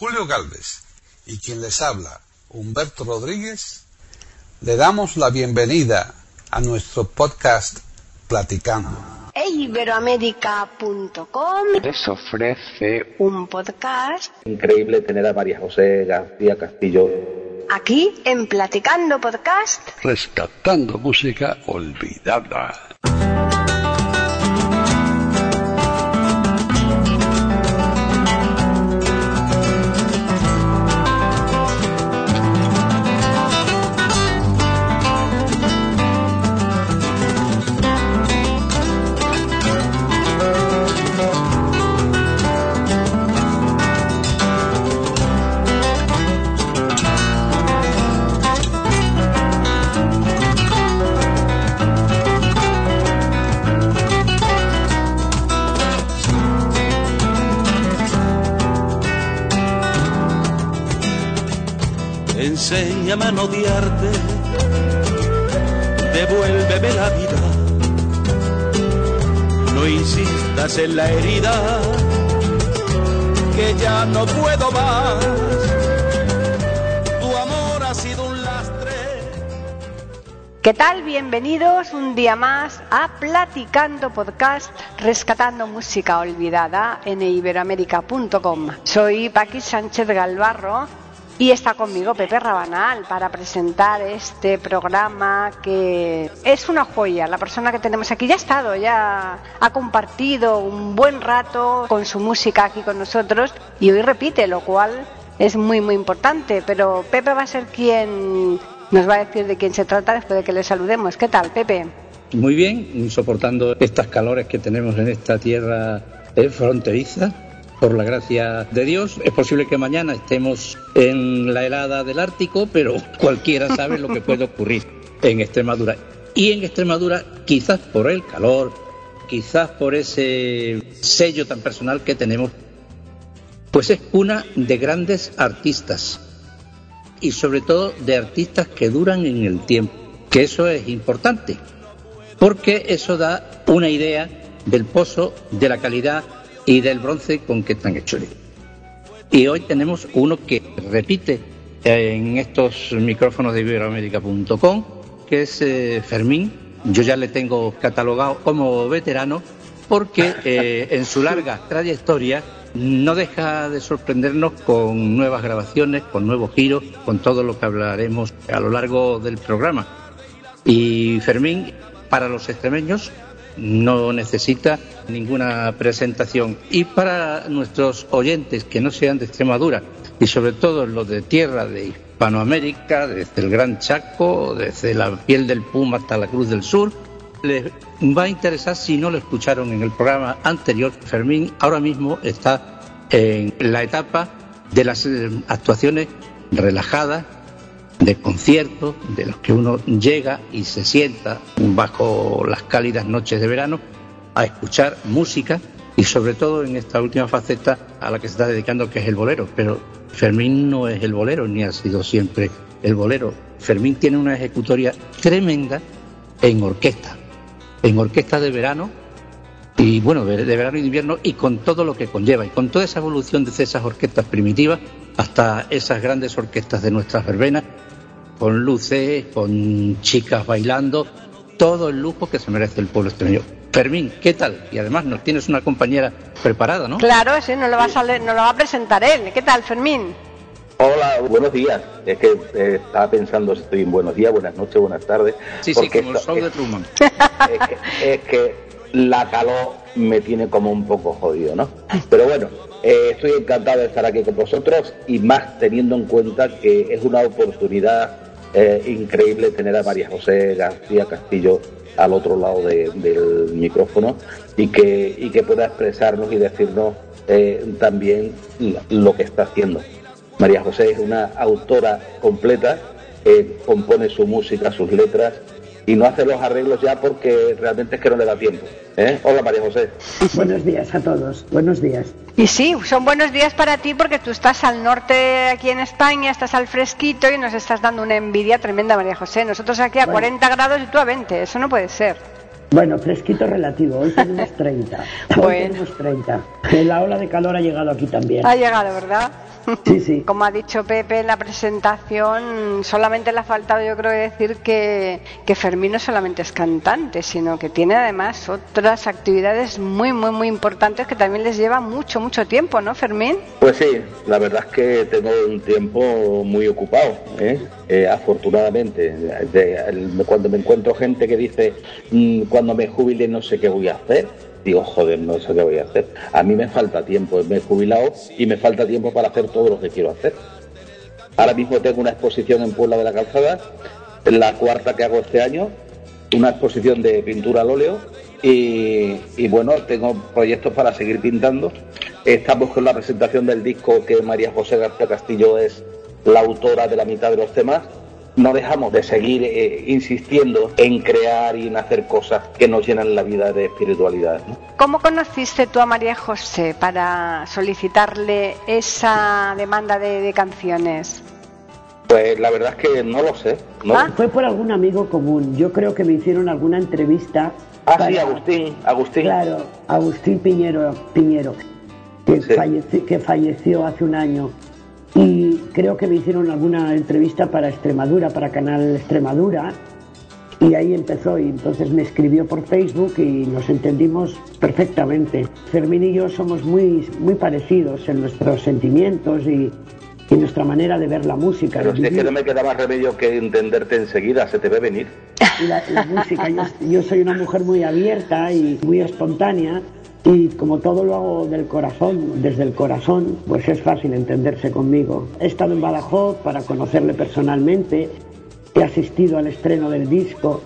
Julio Galvez y quien les habla, Humberto Rodríguez, le damos la bienvenida a nuestro podcast Platicando. Iberoamérica.com les ofrece un podcast Increíble tener a María José García Castillo. aquí en Platicando Podcast. rescatando música olvidada. No odiarte, devuélveme la vida. No insistas en la herida, que ya no puedo más. Tu amor ha sido un lastre. ¿Qué tal? Bienvenidos un día más a Platicando Podcast, rescatando música olvidada en iberoamérica.com. Soy Paqui Sánchez Galvarro y está conmigo Pepe Rabanal para presentar este programa que es una joya. La persona que tenemos aquí ya ha estado, ya ha compartido un buen rato con su música aquí con nosotros y hoy repite, lo cual es muy muy importante. Pero Pepe va a ser quien nos va a decir de quién se trata después de que le saludemos. ¿Qué tal, Pepe? Muy bien, soportando estas calores que tenemos en esta tierra fronteriza, por la gracia de Dios. Es posible que mañana estemos en la helada del Ártico, pero cualquiera sabe lo que puede ocurrir en Extremadura. Y en Extremadura, quizás por el calor, quizás por ese sello tan personal que tenemos, pues es una de grandes artistas y sobre todo de artistas que duran en el tiempo, que eso es importante, porque eso da una idea del pozo, de la calidad y del bronce con que están hechos. Y hoy tenemos uno que repite en estos micrófonos de iberoamérica.com, que es eh, Fermín. Yo ya le tengo catalogado como veterano porque eh, en su larga trayectoria no deja de sorprendernos con nuevas grabaciones, con nuevos giros, con todo lo que hablaremos a lo largo del programa. Y Fermín, para los extremeños, no necesita ninguna presentación. Y para nuestros oyentes que no sean de Extremadura, y sobre todo los de tierra de Hispanoamérica, desde el Gran Chaco, desde la piel del Puma hasta la Cruz del Sur, les va a interesar si no lo escucharon en el programa anterior. Fermín ahora mismo está en la etapa de las eh, actuaciones relajadas, de conciertos, de los que uno llega y se sienta bajo las cálidas noches de verano a escuchar música y sobre todo en esta última faceta a la que se está dedicando que es el bolero. Pero Fermín no es el bolero ni ha sido siempre el bolero. Fermín tiene una ejecutoria tremenda en orquesta, en orquesta de verano y bueno, de, de verano y de invierno y con todo lo que conlleva y con toda esa evolución desde esas orquestas primitivas hasta esas grandes orquestas de nuestras verbenas con luces, con chicas bailando, todo el lujo que se merece el pueblo extremeño. Fermín, ¿qué tal? Y además nos tienes una compañera preparada, ¿no? Claro, sí, nos lo va a, sale- nos lo va a presentar él. ¿Qué tal, Fermín? Hola, buenos días. Es que eh, estaba pensando si estoy en buenos días, buenas noches, buenas tardes. Sí, sí, como el show de Truman. es, que, es que la calor me tiene como un poco jodido, ¿no? Pero bueno, eh, estoy encantado de estar aquí con vosotros y más teniendo en cuenta que es una oportunidad increíble tener a María José García Castillo al otro lado de- del micrófono y que, y que pueda expresarnos y decirnos eh, también lo que está haciendo. María José es una autora completa, eh, compone su música, sus letras y no hace los arreglos ya porque realmente es que no le da tiempo. ¿eh? Hola María José. Buenos días a todos. Buenos días. Y sí, son buenos días para ti porque tú estás al norte aquí en España, estás al fresquito y nos estás dando una envidia tremenda, María José. Nosotros aquí a Bueno. 40 grados y tú a 20, eso no puede ser. Bueno, fresquito relativo. Hoy tenemos 30. Hoy Bueno. tenemos 30. La ola de calor ha llegado aquí también. Ha llegado, ¿verdad? Sí, sí. Como ha dicho Pepe en la presentación, solamente le ha faltado yo creo decir que, que Fermín no solamente es cantante, sino que tiene además otras actividades muy, muy, muy importantes que también les lleva mucho, mucho tiempo, ¿no, Fermín? Pues sí, la verdad es que tengo un tiempo muy ocupado, ¿eh? Eh, afortunadamente. De- el- cuando me encuentro gente que dice, "Mm, cuando me jubile no sé qué voy a hacer, digo, joder, no sé qué voy a hacer. A mí me falta tiempo, me he jubilado y me falta tiempo para hacer todo lo que quiero hacer. Ahora mismo tengo una exposición en Puebla de la Calzada, la cuarta que hago este año, una exposición de pintura al óleo y, bueno, tengo proyectos para seguir pintando. Estamos con la presentación del disco que María José García Castillo es la autora de la mitad de los temas. No dejamos de seguir eh, insistiendo en crear y en hacer cosas que nos llenan la vida de espiritualidad. ¿no? ¿Cómo conociste tú a María José para solicitarle esa demanda de, de canciones? Pues la verdad es que no lo sé. ¿no? Ah. Fue por algún amigo común. Yo creo que me hicieron alguna entrevista. Ah, para- sí, Agustín, Agustín. Claro, Agustín Piñero, Piñero que, Sí. falleci- que falleció hace un año. Y creo que me hicieron alguna entrevista para Extremadura, para Canal Extremadura. Y ahí empezó, y entonces me escribió por Facebook y nos entendimos perfectamente. Fermín y yo somos muy, muy parecidos en nuestros sentimientos y, y nuestra manera de ver la música. Pero si es que no me queda más remedio que entenderte enseguida, se te ve venir. la, la música. Yo, yo soy una mujer muy abierta y muy espontánea y como todo lo hago del corazón, desde el corazón, pues es fácil entenderse conmigo. He estado en Badajoz para conocerle personalmente, he asistido al estreno del disco,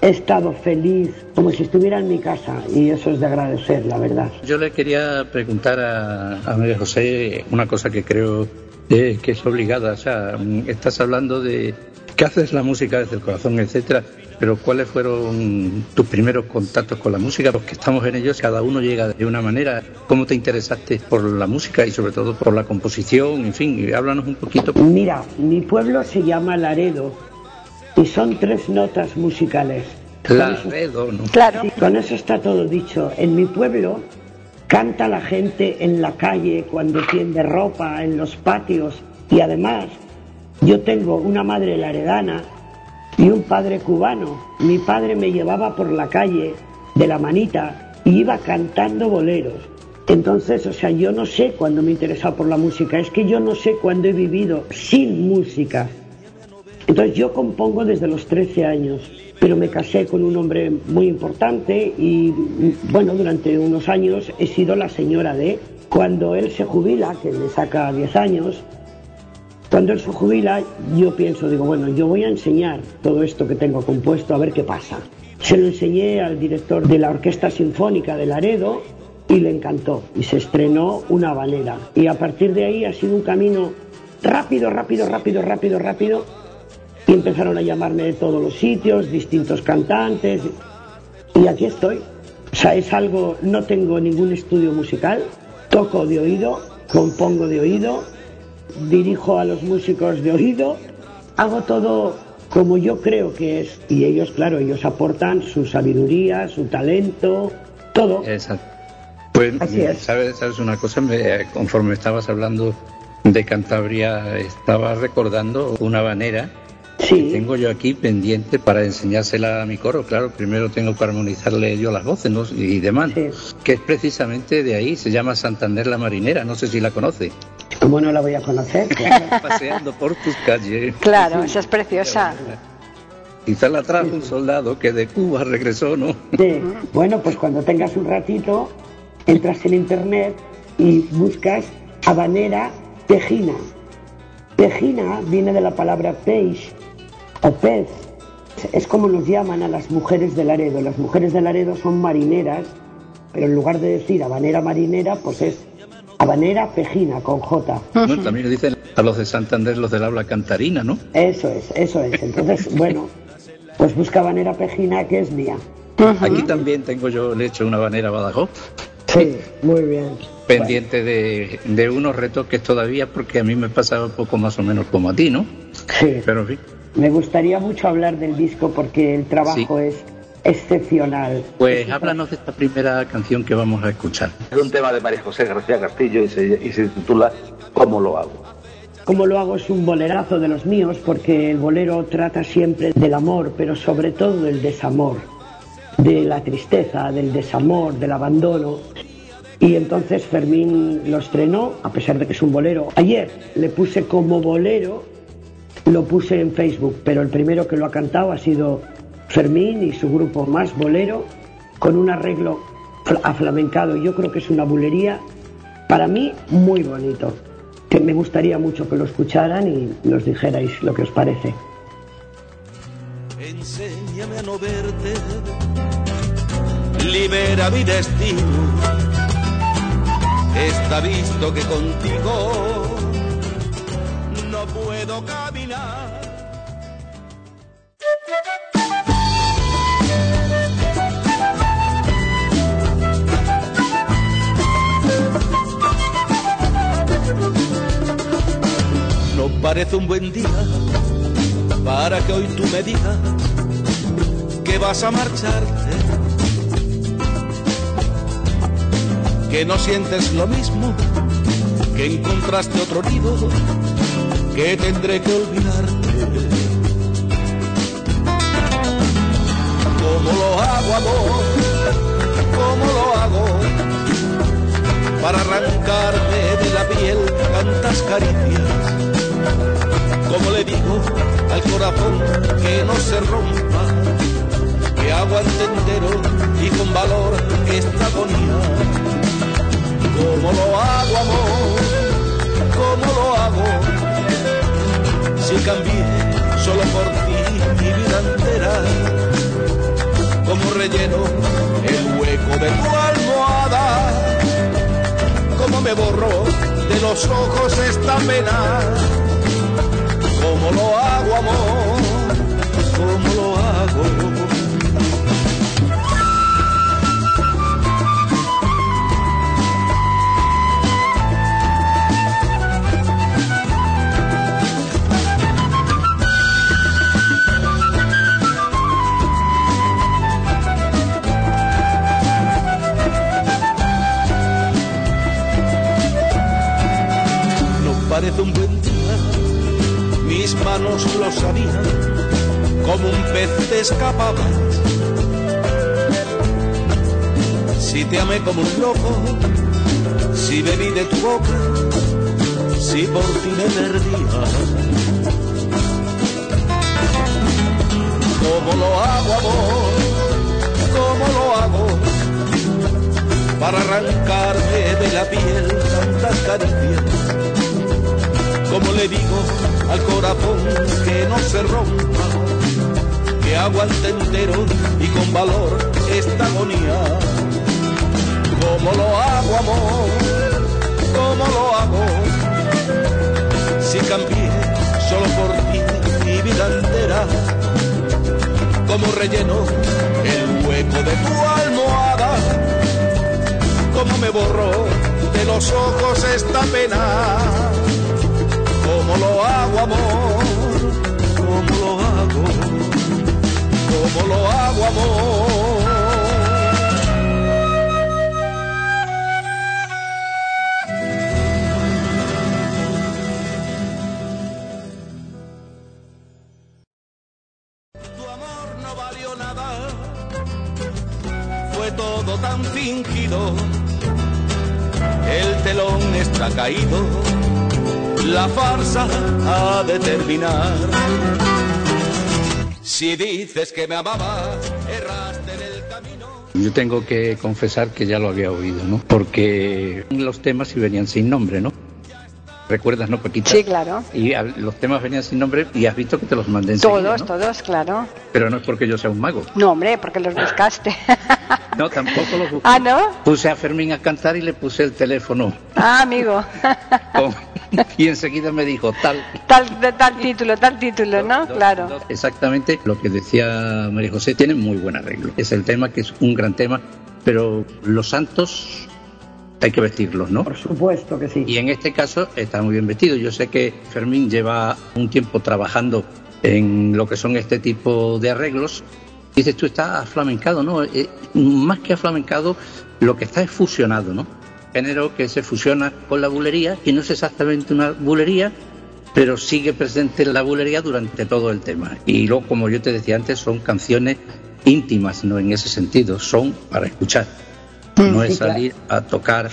he estado feliz como si estuviera en mi casa y eso es de agradecer, la verdad. Yo le quería preguntar a, a María José una cosa que creo eh, que es obligada. O sea, mm, estás hablando de que haces la música desde el corazón, etcétera. Pero ¿cuáles fueron tus primeros contactos con la música? Los que estamos en ellos, cada uno llega de una manera. ¿Cómo te interesaste por la música y sobre todo por la composición? En fin, háblanos un poquito. Mira, mi pueblo se llama Laredo y son tres notas musicales. Laredo, ¿no? Claro. Sí, con eso está todo dicho. En mi pueblo canta la gente en la calle cuando tiende ropa, en los patios. Y además, yo tengo una madre laredana y un padre cubano. Mi padre me llevaba por la calle de la manita y iba cantando boleros. Entonces, o sea, yo no sé cuándo me he interesado por la música, es que yo no sé cuándo he vivido sin música. Entonces yo compongo desde los 13 años, pero me casé con un hombre muy importante y bueno, durante unos años he sido la señora de... Cuando él se jubila, que le saca 10 años, cuando él se jubila yo pienso, digo, bueno, yo voy a enseñar todo esto que tengo compuesto a ver qué pasa. Se lo enseñé al director de la Orquesta Sinfónica de Laredo y le encantó y se estrenó una habanera. Y a partir de ahí ha sido un camino rápido, rápido, rápido, rápido, rápido y empezaron a llamarme de todos los sitios, distintos cantantes, y aquí estoy. O sea, es algo, no tengo ningún estudio musical, toco de oído, compongo de oído, dirijo a los músicos de oído, hago todo como yo creo que es, y ellos, claro, ellos aportan su sabiduría, su talento, todo. Exacto. Pues, Así es. ¿sabes, sabes una cosa? Me- conforme estabas hablando de Cantabria, estaba recordando una banera que Sí, tengo yo aquí pendiente para enseñársela a mi coro. Claro, primero tengo que armonizarle yo las voces ¿no? y demás. Sí. Que es precisamente de ahí, se llama Santander la Marinera, no sé si la conoce. ¿Cómo no la voy a conocer? Paseando por tus calles. Claro, esa es preciosa. Quizá la trajo un soldado que de Cuba regresó, ¿no? Sí. Bueno, pues cuando tengas un ratito, entras en internet y buscas habanera tejina. Tejina viene de la palabra peix o pez. Es como nos llaman a las mujeres de Laredo. Las mujeres de Laredo son marineras, pero en lugar de decir habanera marinera, pues es habanera pejina con J. Bueno, también dicen a los de Santander los del habla cantarina, ¿no? Eso es, eso es. Entonces, bueno, pues busca habanera pejina que es mía. Aquí también tengo yo, le he hecho una banera a Badajoz. Sí, muy bien. pendiente de, de unos retoques todavía porque a mí me pasaba un poco más o menos como a ti, ¿no? Sí. Pero en fin, Me gustaría mucho hablar del disco porque el trabajo Sí. es excepcional. Pues háblanos de esta primera canción que vamos a escuchar. Es un tema de María José García Castillo y se, y se titula ¿Cómo lo hago? Como lo hago es un bolerazo de los míos porque el bolero trata siempre del amor, pero sobre todo del desamor, de la tristeza, del desamor, del abandono. Y entonces Fermín lo estrenó, a pesar de que es un bolero. Ayer le puse como bolero, lo puse en Facebook, pero el primero que lo ha cantado ha sido Fermín y su grupo Más Bolero, con un arreglo aflamencado. Yo creo que es una bulería, para mí, muy bonito que me gustaría mucho que lo escucharan y nos dijerais lo que os parece. Enséñame a no verte, libera mi destino. Está visto que contigo no puedo caminar. Parece un buen día para que hoy tú me digas que vas a marcharte. Que no sientes lo mismo, que encontraste otro nido, que tendré que olvidarte. ¿Cómo lo hago, amor? ¿Cómo lo hago? Para arrancarme de la piel tantas caricias como le digo al corazón que no se rompa, que aguante entero y con valor esta agonía. ¿Cómo lo hago, amor? ¿Cómo lo hago? Si cambié solo por ti mi vida entera, como relleno el hueco de tu almohada, como me borró de los ojos esta pena ¿Cómo lo hago, amor? ¿Cómo lo hago? Parece un buen lo sabían, como un pez te escapabas. Si te amé como un loco, si bebí de tu boca, si por ti me perdía. ¿Cómo lo hago, amor? ¿Cómo lo hago? Para arrancarme de la piel tantas caricias como le digo al corazón que no se rompa, que aguante entero y con valor esta agonía. ¿Cómo lo hago, amor? ¿Cómo lo hago? Si cambié solo por ti mi vida entera, como relleno el hueco de tu almohada, como me borró de los ojos esta pena ¿Cómo lo hago, amor? ¿Cómo lo hago? ¿Cómo lo hago, amor? Farsa ha de terminar. Si dices que me amabas, erraste en el camino. Yo tengo que confesar que ya lo había oído, ¿no? Porque los temas sí venían sin nombre, ¿no? ¿Recuerdas, no, Paquita? Sí, claro. Y los temas venían sin nombre y has visto que te los mandé enseguida, Todos, ¿no? todos, claro. Pero no es porque yo sea un mago. No, hombre, porque los buscaste. No, tampoco los busqué. ah, ¿no? Puse a Fermín a cantar y le puse el teléfono. Ah, amigo. con- y enseguida me dijo tal. tal, de- tal título, tal título, ¿no? Dos- Claro. dos- exactamente lo que decía María José, tiene muy buen arreglo. Es el tema que es un gran tema, pero los santos hay que vestirlos, ¿no? Por supuesto que sí. Y en este caso está muy bien vestido. Yo sé que Fermín lleva un tiempo trabajando en lo que son este tipo de arreglos Dices tú, está aflamencado, ¿no? Eh, más que aflamencado, lo que está es fusionado, ¿no? Género que se fusiona con la bulería, que no es exactamente una bulería, pero sigue presente la bulería durante todo el tema. Y luego, como yo te decía antes, son canciones íntimas, ¿no? En ese sentido, son para escuchar. Mm, No es salir a tocar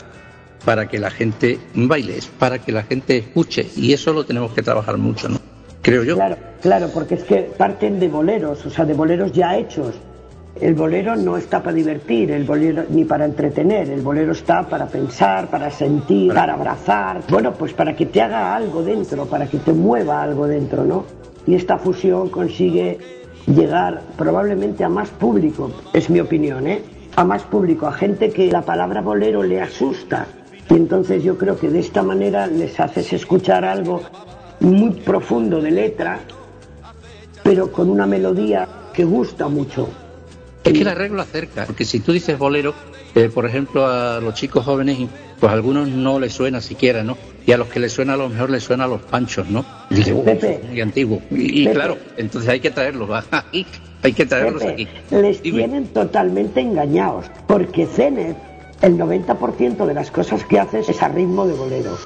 para que la gente baile, es para que la gente escuche. Y eso lo tenemos que trabajar mucho, ¿no? Creo yo. Claro, claro, porque es que parten de boleros, o sea, de boleros ya hechos. El bolero no está para divertir, el bolero ni para entretener, el bolero está para pensar, para sentir, para abrazar, bueno, pues para que te haga algo dentro, para que te mueva algo dentro, ¿no? Y esta fusión consigue llegar probablemente a más público, es mi opinión, ¿eh? A más público, a gente que la palabra bolero le asusta. Y entonces yo creo que de esta manera les haces escuchar algo muy profundo de letra, pero con una melodía que gusta mucho. Es que el arreglo acerca, porque si tú dices bolero, eh, por ejemplo, a los chicos jóvenes, pues a algunos no les suena siquiera, ¿no? Y a los que les suena a lo mejor les suena a los panchos, ¿no? Y dice, "Uh, Pepe. muy antiguo. Y, claro, entonces hay que traerlos aquí, hay que traerlos Pepe, aquí. les Dime. tienen totalmente engañados, porque Zenet, el 90% de las cosas que hace es a ritmo de bolero.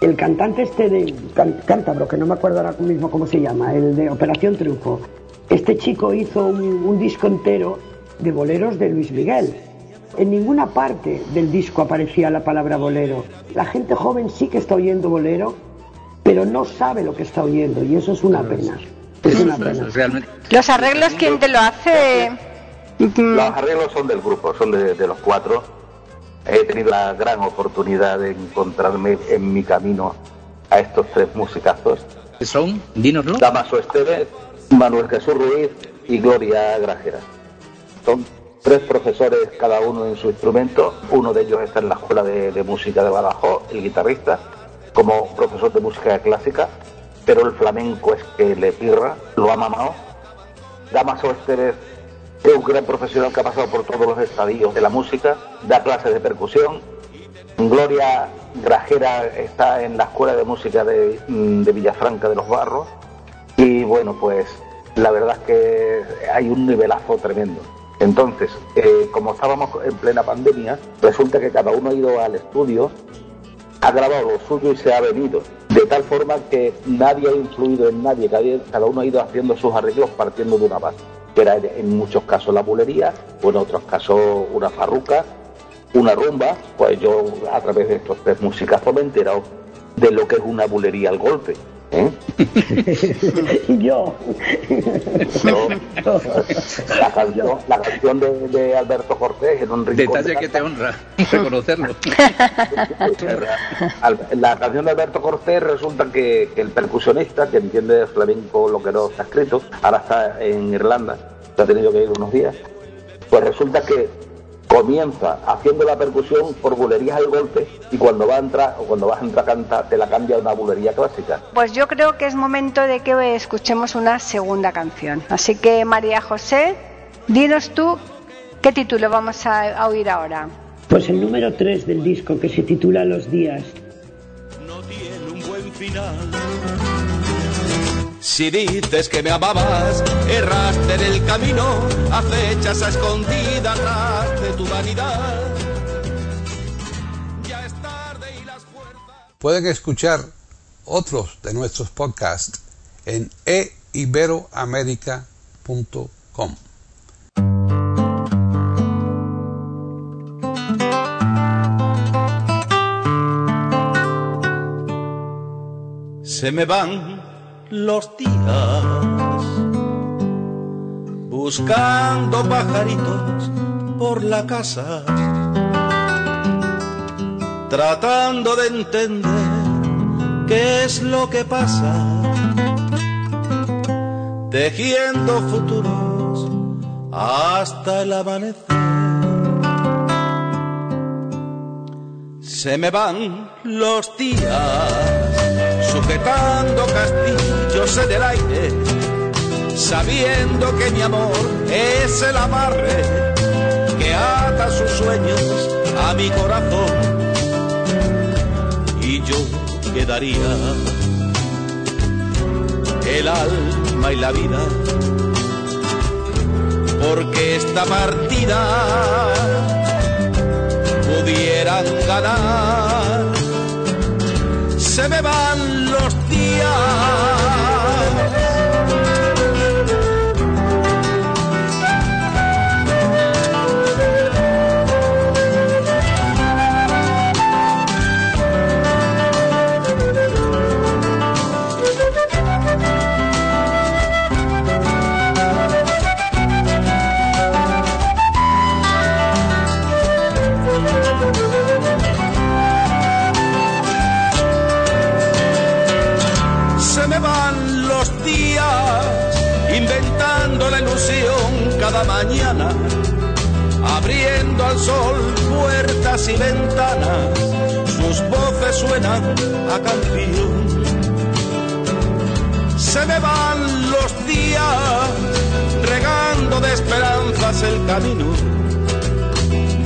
El cantante este de Cántabro, que no me acuerdo ahora mismo cómo se llama, el de Operación Triunfo, este chico hizo un, un disco entero de boleros de Luis Miguel. En ninguna parte del disco aparecía la palabra bolero. La gente joven sí que está oyendo bolero, pero no sabe lo que está oyendo, y eso es una pena. Es una pena. realmente. Los arreglos, ¿quién te lo hace? Los arreglos son del grupo, son de, de los cuatro. He tenido la gran oportunidad de encontrarme en mi camino a estos tres musicazos. Son, dínoslo. Damaso Esteves, Manuel Jesús Ruiz y Gloria Grajera. Son tres profesores cada uno en su instrumento. Uno de ellos está en la Escuela de, Música de Badajoz, el guitarrista, como profesor de música clásica, pero el flamenco es que le pirra, lo ha mamado. Damaso Esteves es un gran profesional que ha pasado por todos los estadios de la música, da clases de percusión. Gloria Grajera está en la Escuela de Música de Villafranca de los Barros y bueno, pues la verdad es que hay un nivelazo tremendo. Entonces, eh, como estábamos en plena pandemia, resulta que cada uno ha ido al estudio, ha grabado lo suyo y se ha venido. De tal forma que nadie ha influido en nadie, cada, uno ha ido haciendo sus arreglos partiendo de una base. Que era en- muchos casos la bulería, o en otros casos una farruca, una rumba. Pues yo a través de estos tres musicazos me he enterado de lo que es una bulería al golpe. ¿Eh? Y yo. Yo- la canción, la canción de, de Alberto Cortés en un rincón. Detalle de que te honra reconocerlo. La canción de Alberto Cortés resulta que, que el percusionista, que entiende de flamenco lo que no está escrito, ahora está en Irlanda, se ha tenido que ir unos días, pues resulta que comienza haciendo la percusión por bulerías al golpe y cuando va a entrar o cuando vas a entrar a cantar te la cambia a una bulería clásica. Pues yo creo que es momento de que escuchemos una segunda canción. Así que María José, dinos tú qué título vamos a, a oír ahora. Pues el número 3 del disco que se titula Los días. no tiene un buen final. Si dices que me amabas, erraste en el camino, acechas a escondidas tras de tu vanidad. Ya es tarde y las fuerzas. Pueden escuchar otros de nuestros podcasts en eiberoamerica.com. Se me van los días buscando pajaritos por la casa, tratando de entender qué es lo que pasa, tejiendo futuros hasta el amanecer. Se me van los días sujetando castillos en el aire, sabiendo que mi amor es el amarre que ata sus sueños a mi corazón y yo quedaría el alma y la vida porque esta partida pudieran ganar. Se me van los y ventanas, sus voces suenan a canción. Se me van los días, regando de esperanzas el camino,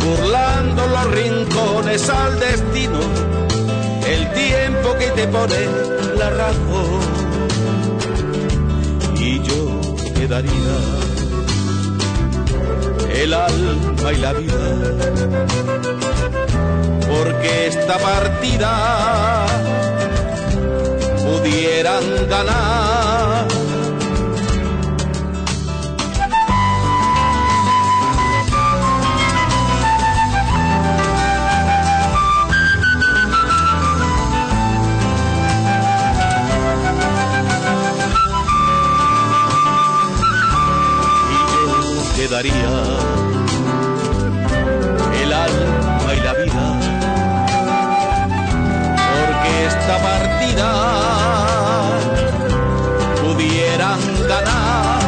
burlando los rincones al destino, el tiempo que te pone la razón. Y yo quedaría el alma y la vida. Porque esta partida pudieran ganar. Y quedaría pudieran ganar.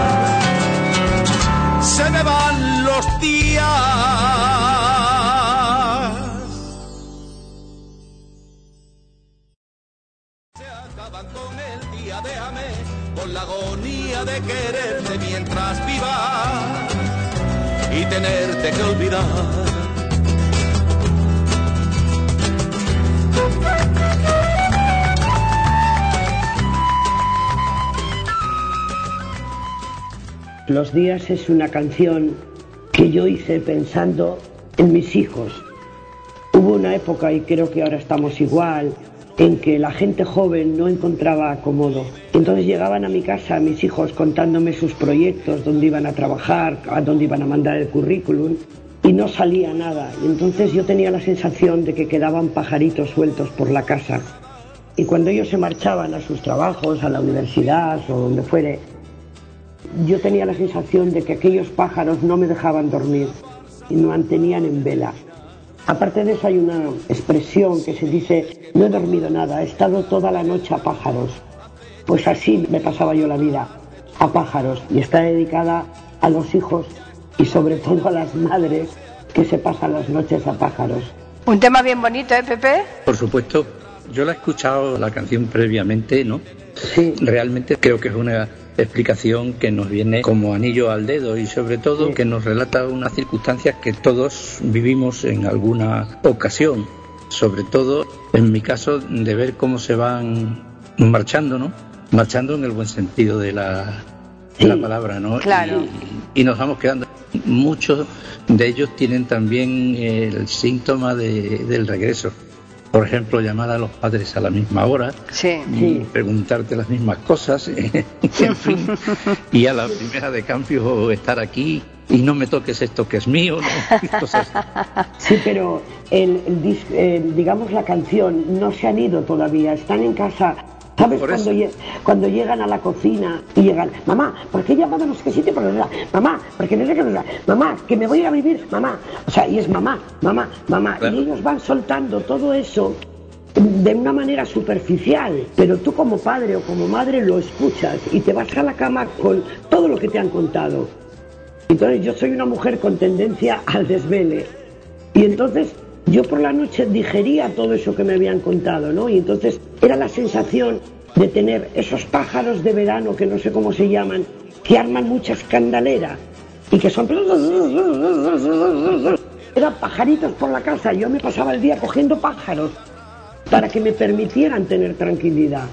Se me van los días. Se acaban con el día de amé, con la agonía de quererte mientras viva y tenerte que olvidar. Los días es una canción que yo hice pensando en mis hijos. Hubo una época, y creo que ahora estamos igual, en que la gente joven no encontraba acomodo. Entonces llegaban a mi casa mis hijos contándome sus proyectos, dónde iban a trabajar, a dónde iban a mandar el currículum, y no salía nada. Y entonces yo tenía la sensación de que quedaban pajaritos sueltos por la casa. Y cuando ellos se marchaban a sus trabajos, a la universidad o donde fuere, yo tenía la sensación de que aquellos pájaros no me dejaban dormir y me mantenían en vela. Aparte de eso hay una expresión que se dice, no he dormido nada, he estado toda la noche a pájaros. Pues así me pasaba yo la vida, a pájaros, y está dedicada a los hijos y sobre todo a las madres que se pasan las noches a pájaros. Un tema bien bonito, ¿eh, Pepe? Por supuesto, yo la he escuchado la canción previamente, ¿no? Sí. Realmente creo que es una explicación que nos viene como anillo al dedo y sobre todo que nos relata unas circunstancias que todos vivimos en alguna ocasión, sobre todo en mi caso de ver cómo se van marchando, ¿no? Marchando en el buen sentido de la, la palabra, ¿no? Claro. Y, nos vamos quedando. Muchos de ellos tienen también el síntoma del regreso por ejemplo, llamar a los padres a la misma hora, y preguntarte las mismas cosas, en fin, y a la primera de cambio estar aquí y no me toques esto que es mío, Sí, pero el, digamos la canción no se han ido todavía, están en casa ¿Sabes cuando, cuando, llegan a la cocina y llegan, mamá, ¿por qué llamado no sé qué sitio? Mamá, porque no sé qué mamá, que me voy a vivir, mamá. O sea, y es mamá, mamá, mamá. Y ellos van soltando todo eso de una manera superficial, pero tú como padre o como madre lo escuchas y te vas a la cama con todo lo que te han contado. Entonces yo soy una mujer con tendencia al desvele. Y entonces yo por la noche digería todo eso que me habían contado, ¿no? Y entonces era la sensación de tener esos pájaros de verano que no sé cómo se llaman, que arman mucha escandalera y que son... Eran pajaritos por la casa, yo me pasaba el día cogiendo pájaros para que me permitieran tener tranquilidad.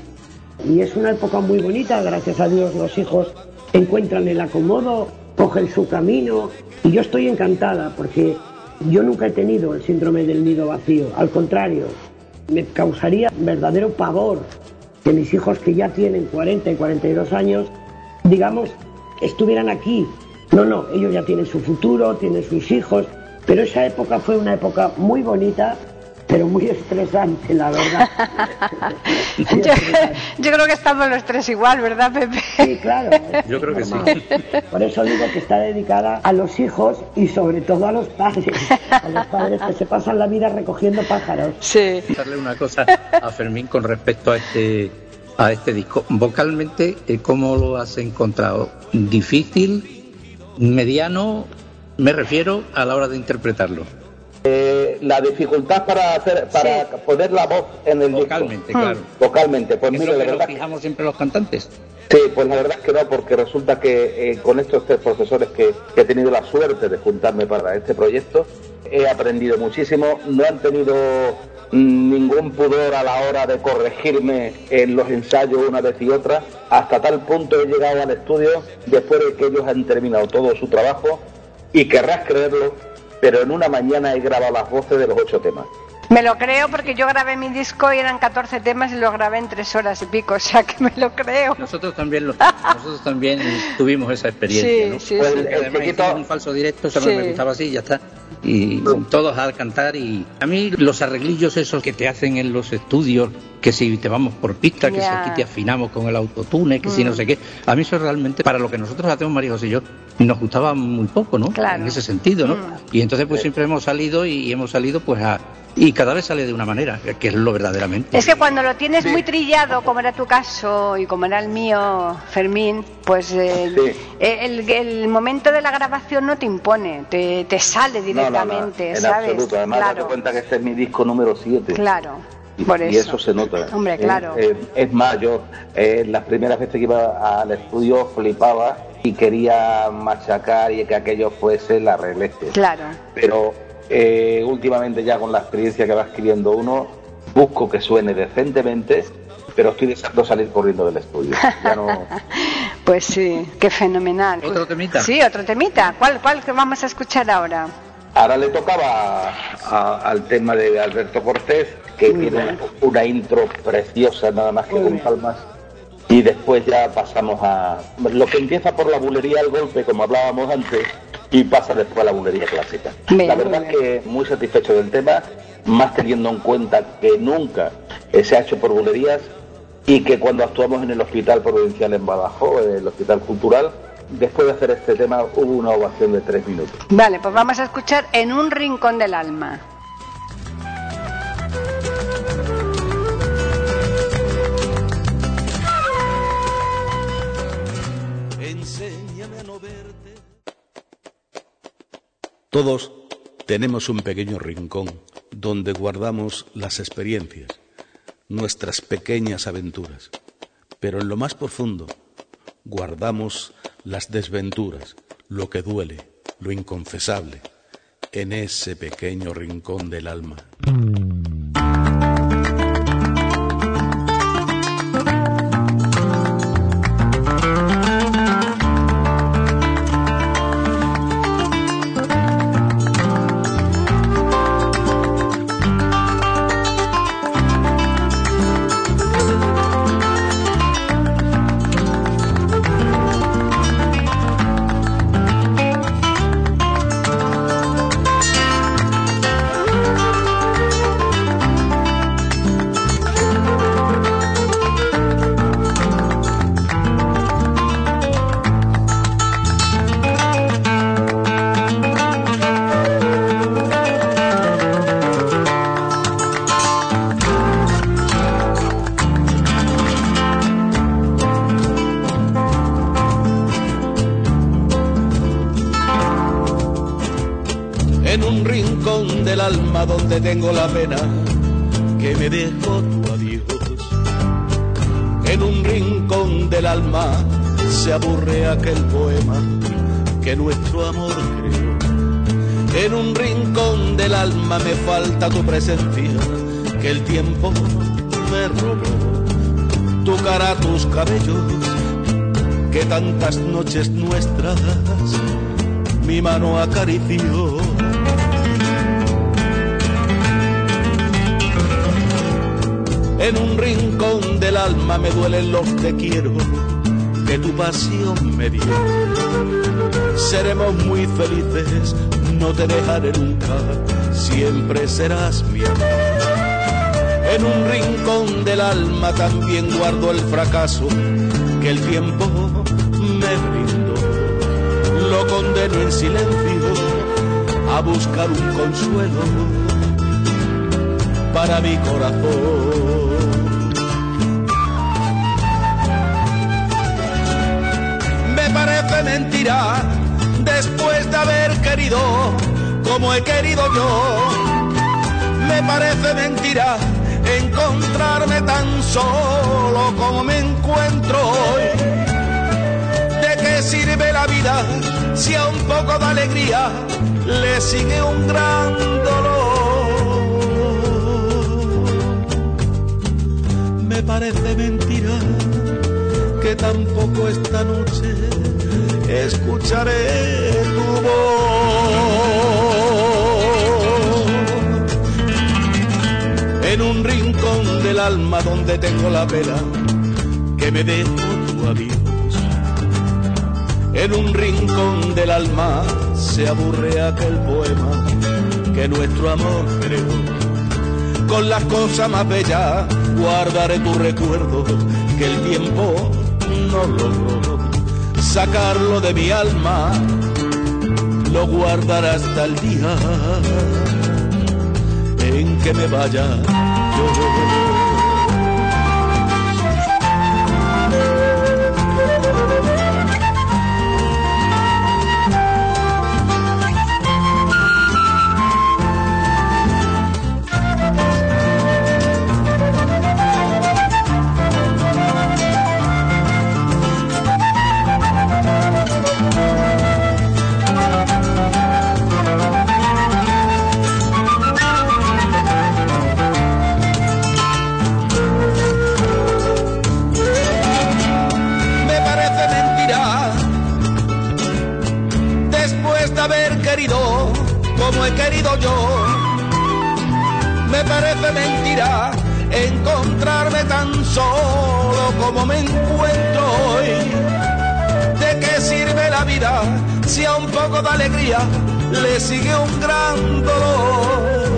Y es una época muy bonita, gracias a Dios los hijos encuentran el acomodo cogen su camino y yo estoy encantada porque yo nunca he tenido el síndrome del nido vacío, al contrario, me causaría verdadero pavor que mis hijos que ya tienen 40 y 42 años, digamos, estuvieran aquí. No, no, ellos ya tienen su futuro, tienen sus hijos, pero esa época fue una época muy bonita pero muy estresante, la verdad. yo, creo que estamos los tres igual, ¿verdad, Pepe? Sí, claro. Yo creo que sí. Por eso digo que está dedicada a los hijos y sobre todo a los padres, a los padres que se pasan la vida recogiendo pájaros. Sí. Darle una cosa a Fermín con respecto a este a este disco. Vocalmente, eh, ¿cómo lo has encontrado? ¿Difícil? ¿Mediano? Me refiero a la hora de interpretarlo. Eh, la dificultad para hacer para poner la voz en el vocalmente claro. Vocalmente. Pues mire la verdad fijamos siempre los cantantes. Sí pues la verdad es que no porque resulta que eh, con estos tres profesores que, he tenido la suerte de juntarme para este proyecto he aprendido muchísimo. No han tenido ningún pudor a la hora de corregirme en los ensayos una vez y otra. Hasta tal punto he llegado al estudio después de que ellos han terminado todo su trabajo y querrás creerlo pero en una mañana he grabado las voces de los ocho temas. Me lo creo porque yo grabé mi disco y eran 14 temas y lo grabé en tres horas y pico, o sea que me lo creo. Nosotros también, nosotros también tuvimos esa experiencia, ¿no? Sí, pues además un falso directo, se me gustaba así y ya está. Y todos al cantar y a mí los arreglillos esos que te hacen en los estudios, que si te vamos por pista, que si aquí te afinamos con el autotune, que si no mm. sé qué, a mí eso realmente, para lo que nosotros hacemos María José y yo, nos gustaba muy poco, ¿no? Claro. En ese sentido, ¿no? Mm. Y entonces pues siempre hemos salido y hemos salido pues a y cada vez sale de una manera, que es lo verdaderamente. Es que cuando lo tienes muy trillado, como era tu caso y como era el mío, Fermín, pues eh, el, el, momento de la grabación no te impone, te, te sale directamente, en ¿sabes? Absoluto. Además, claro. cuenta que este es mi disco número 7. Claro. Y, por eso. y eso se nota. Hombre, eh, claro. Eh, es más, yo las primeras veces que iba al estudio flipaba y quería machacar y que aquello fuese la reglete. Claro. Pero eh, últimamente ya con la experiencia que va adquiriendo uno, busco que suene decentemente, pero estoy deseando salir corriendo del estudio. pues sí, qué fenomenal. ¿Otro temita? Sí, otro temita. ¿Cuál, cuál que vamos a escuchar ahora? Ahora le tocaba al tema de Alberto Cortés, que tiene una, intro preciosa, nada más que con palmas. Y después ya pasamos a lo que empieza por la bulería al golpe, como hablábamos antes, y pasa después a la bulería clásica. la verdad es que muy satisfecho del tema, más teniendo en cuenta que nunca se ha hecho por bulerías y que cuando actuamos en el Hospital Provincial en Badajoz, el Hospital Cultural, después de hacer este tema hubo una ovación de tres minutos. Vale, pues vamos a escuchar En un rincón del alma. Todos tenemos un pequeño rincón donde guardamos las experiencias, nuestras pequeñas aventuras, pero en lo más profundo guardamos las desventuras, lo que duele, lo inconfesable, en ese pequeño rincón del alma. Tengo la pena que me dejó tu adiós. En un rincón del alma se aburre aquel poema que nuestro amor creó. En un rincón del alma me falta tu presencia que el tiempo me robó. Tu cara, tus cabellos que tantas noches nuestras mi mano acarició. En un rincón del alma me duelen los te quiero que tu pasión me dio. Seremos muy felices, no te dejaré nunca, siempre serás mi amor. En un rincón del alma también guardo el fracaso que el tiempo me brindó. Lo condeno en silencio a buscar un consuelo para mi corazón. Me parece mentira después de haber querido como he querido yo. Me parece mentira encontrarme tan solo como me encuentro hoy. ¿De qué sirve la vida si a un poco de alegría le sigue un gran dolor? Parece mentira que tampoco esta noche escucharé tu voz en un rincón del alma donde tengo la pena que me dejo tu adiós. En un rincón del alma se aburre aquel poema que nuestro amor creó. Con las cosas más bellas guardaré tu recuerdo que el tiempo no logró sacarlo de mi alma. Lo guardaré hasta el día en que me vaya yo. Poco de alegría le sigue un gran dolor?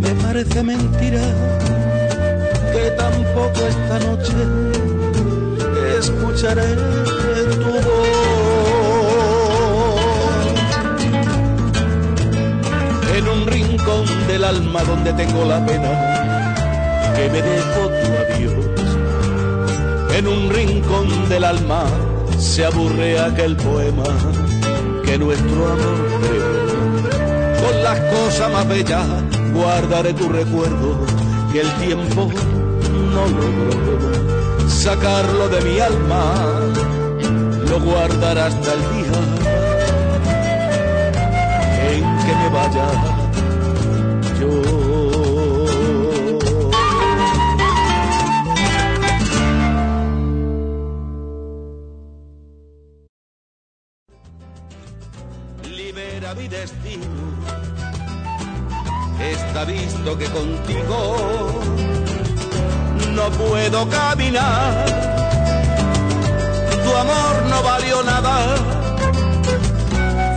Me parece mentira que tampoco esta noche escucharé tu voz. En un rincón del alma donde tengo la pena que me dejo tu adiós. En un rincón del alma se aburre aquel poema que nuestro amor creó. Con las cosas más bellas guardaré tu recuerdo que el tiempo no logró sacarlo de mi alma, lo guardará hasta el día en que me vaya yo. Visto que contigo no puedo caminar. Tu amor no valió nada,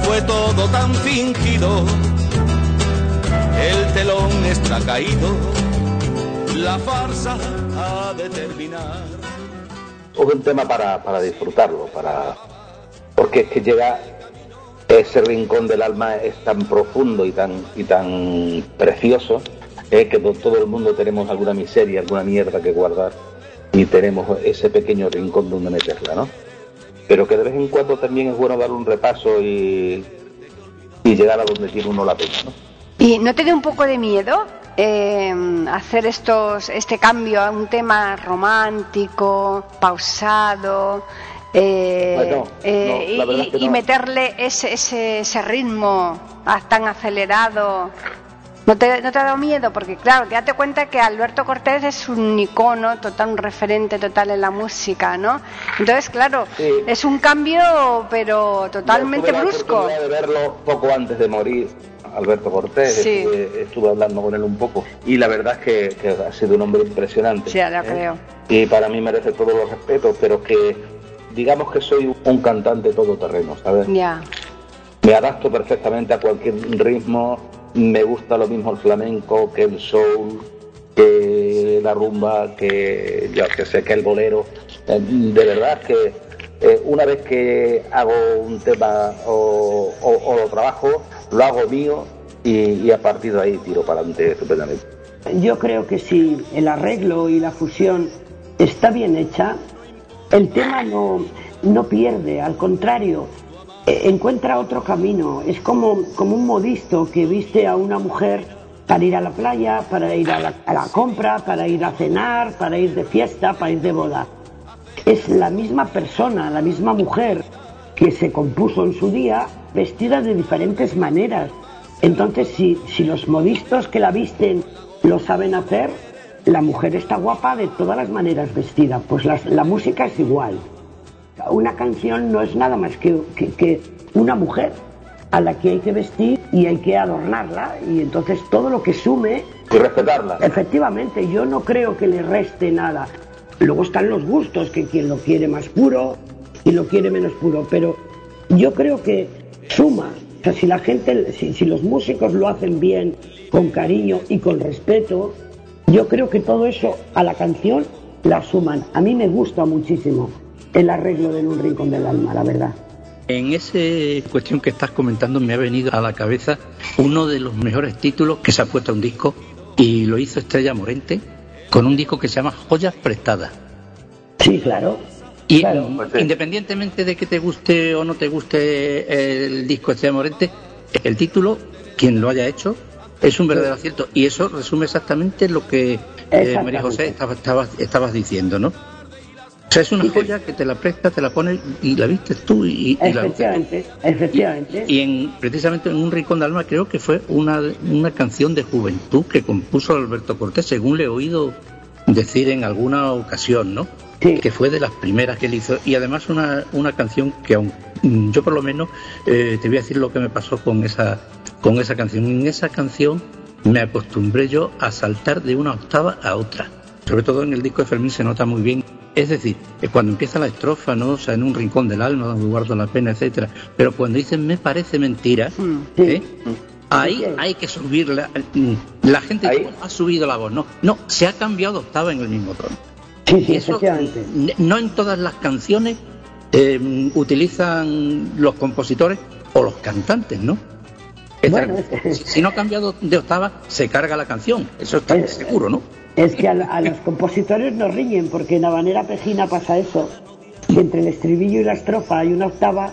fue todo tan fingido. El telón está caído, la farsa ha de terminar. Es un tema para, para disfrutarlo, para porque es que llega ese rincón del alma es tan profundo y tan y tan precioso es que to- todo el mundo tenemos alguna miseria, alguna mierda que guardar y tenemos ese pequeño rincón donde meterla, ¿no? Pero que de vez en cuando también es bueno darle un repaso y, y llegar a donde tiene uno la pena, ¿no? ¿Y no te da un poco de miedo eh, hacer estos, este cambio a un tema romántico, pausado, eh, Bueno, eh, no, y- verdad es que y, meterle ese, ese, ese ritmo tan acelerado? ¿No te, ¿No te ha dado miedo? Porque claro, date cuenta que Alberto Cortés es un icono, total, un referente total en la música, ¿no? Entonces, claro, es un cambio, pero totalmente brusco. de verlo poco antes de morir. Alberto Cortés, estuve, hablando con él un poco y la verdad es que, ha sido un hombre impresionante. Sí, ya ¿eh? creo. Y para mí merece todos los respetos, pero que digamos que soy un cantante todoterreno, ¿sabes? Ya. Me adapto perfectamente a cualquier ritmo, me gusta lo mismo el flamenco que el soul, que la rumba, que yo que sé, que el bolero. Eh, de verdad que eh, una vez que hago un tema o, lo trabajo, lo hago mío y, a partir de ahí tiro para adelante estupendamente. Yo creo que si el arreglo y la fusión está bien hecha, el tema no, no pierde, al contrario, encuentra otro camino. Es como, como un modisto que viste a una mujer para ir a la playa, para ir a la, compra, para ir a cenar, para ir de fiesta, para ir de boda. Es la misma persona, la misma mujer que se compuso en su día, vestida de diferentes maneras. Entonces, si, si los modistos que la visten lo saben hacer, la mujer está guapa de todas las maneras vestida. Pues la música es igual. Una canción no es nada más que, que, una mujer a la que hay que vestir y hay que adornarla y entonces todo lo que sume... Y respetarla. Efectivamente, yo no creo que le reste nada. Luego están los gustos, que quien lo quiere más puro y lo quiere menos puro, pero yo creo que suma. O sea, si la gente, si, si los músicos lo hacen bien, con cariño y con respeto, yo creo que todo eso a la canción la suman. A mí me gusta muchísimo el arreglo de Un Rincón del Alma, la verdad. En esa cuestión que estás comentando me ha venido a la cabeza uno de los mejores títulos que se ha puesto a un disco y lo hizo Estrella Morente con un disco que se llama Joyas Prestadas. Sí, claro. Y independientemente de que te guste o no te guste el disco Estrella Morente, el título, quien lo haya hecho, es un verdadero acierto. Y eso resume exactamente lo que eh, María José estabas, estabas diciendo, ¿no? Es una joya que te la presta, te la pones y la vistes tú y, efectivamente, efectivamente. Y, en, precisamente en un rincón de alma creo que fue una, una canción de juventud que compuso Alberto Cortés, según le he oído decir en alguna ocasión, ¿no? Que fue de las primeras que él hizo y además una, una canción que aun, yo por lo menos eh, te voy a decir lo que me pasó con esa con esa canción. En esa canción me acostumbré yo a saltar de una octava a otra. Sobre todo en el disco de Fermín se nota muy bien es decir, cuando empieza la estrofa, ¿no? O sea, en un rincón del alma, donde guardo la pena, etcétera. Pero cuando dicen me parece mentira, mm. ¿eh? ahí hay que subir la, mm, la gente ha subido la voz, no, no, se ha cambiado octava en el mismo tono. Sí, sí, eso, no en todas las canciones eh, utilizan los compositores o los cantantes, ¿no? si no ha cambiado de octava, se carga la canción. Eso está seguro, ¿no? Es que a, los compositores nos riñen, porque en Habanera Pejina pasa eso. entre el estribillo y la estrofa hay una octava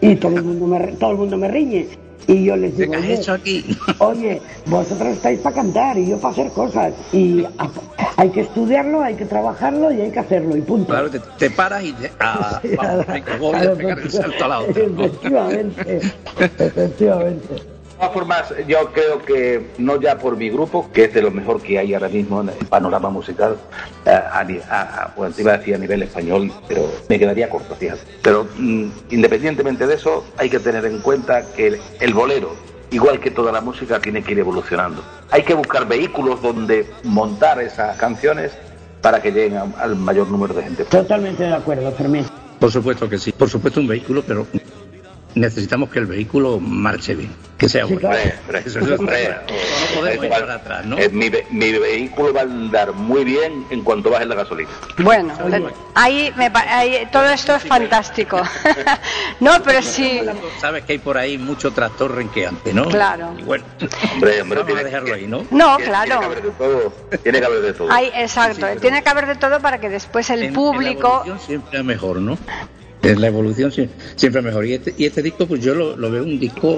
y todo el mundo me, todo el mundo me riñe. Y yo les digo, oye, aquí? oye, vosotros estáis para cantar y yo para hacer cosas. Y hay que estudiarlo, hay que trabajarlo y hay que hacerlo, y punto. Claro, te, paras y te. Ah, vamos, pegar el salto a la otra. Efectivamente, efectivamente todas formas, yo creo que no ya por mi grupo, que es de lo mejor que hay ahora mismo en el panorama musical, eh, a, a, a, a decir a nivel español, pero me quedaría corto, fíjate. Pero mm, independientemente de eso, hay que tener en cuenta que el, bolero, igual que toda la música, tiene que ir evolucionando. Hay que buscar vehículos donde montar esas canciones para que lleguen al mayor número de gente. Totalmente de acuerdo, Fermín. Por supuesto que sí. Por supuesto un vehículo, pero necesitamos que el vehículo marche bien, que sea bueno. Eso es no podemos ir atrás, ¿no? mi, mi, vehículo va a andar muy bien en cuanto baje la gasolina. Bueno, ahí, me, ahí todo esto es fantástico. no, pero sí. Sabes que hay por ahí mucho tractor renqueante, ¿no? Claro. Y bueno, hombre, hombre, vamos a dejarlo ahí, ¿no? No, claro. Tiene que haber de todo. Tiene que haber de todo. exacto, tiene que haber de todo para que después el público. siempre es mejor, ¿no? La evolución siempre mejor. Y este, y este disco, pues yo lo, veo un disco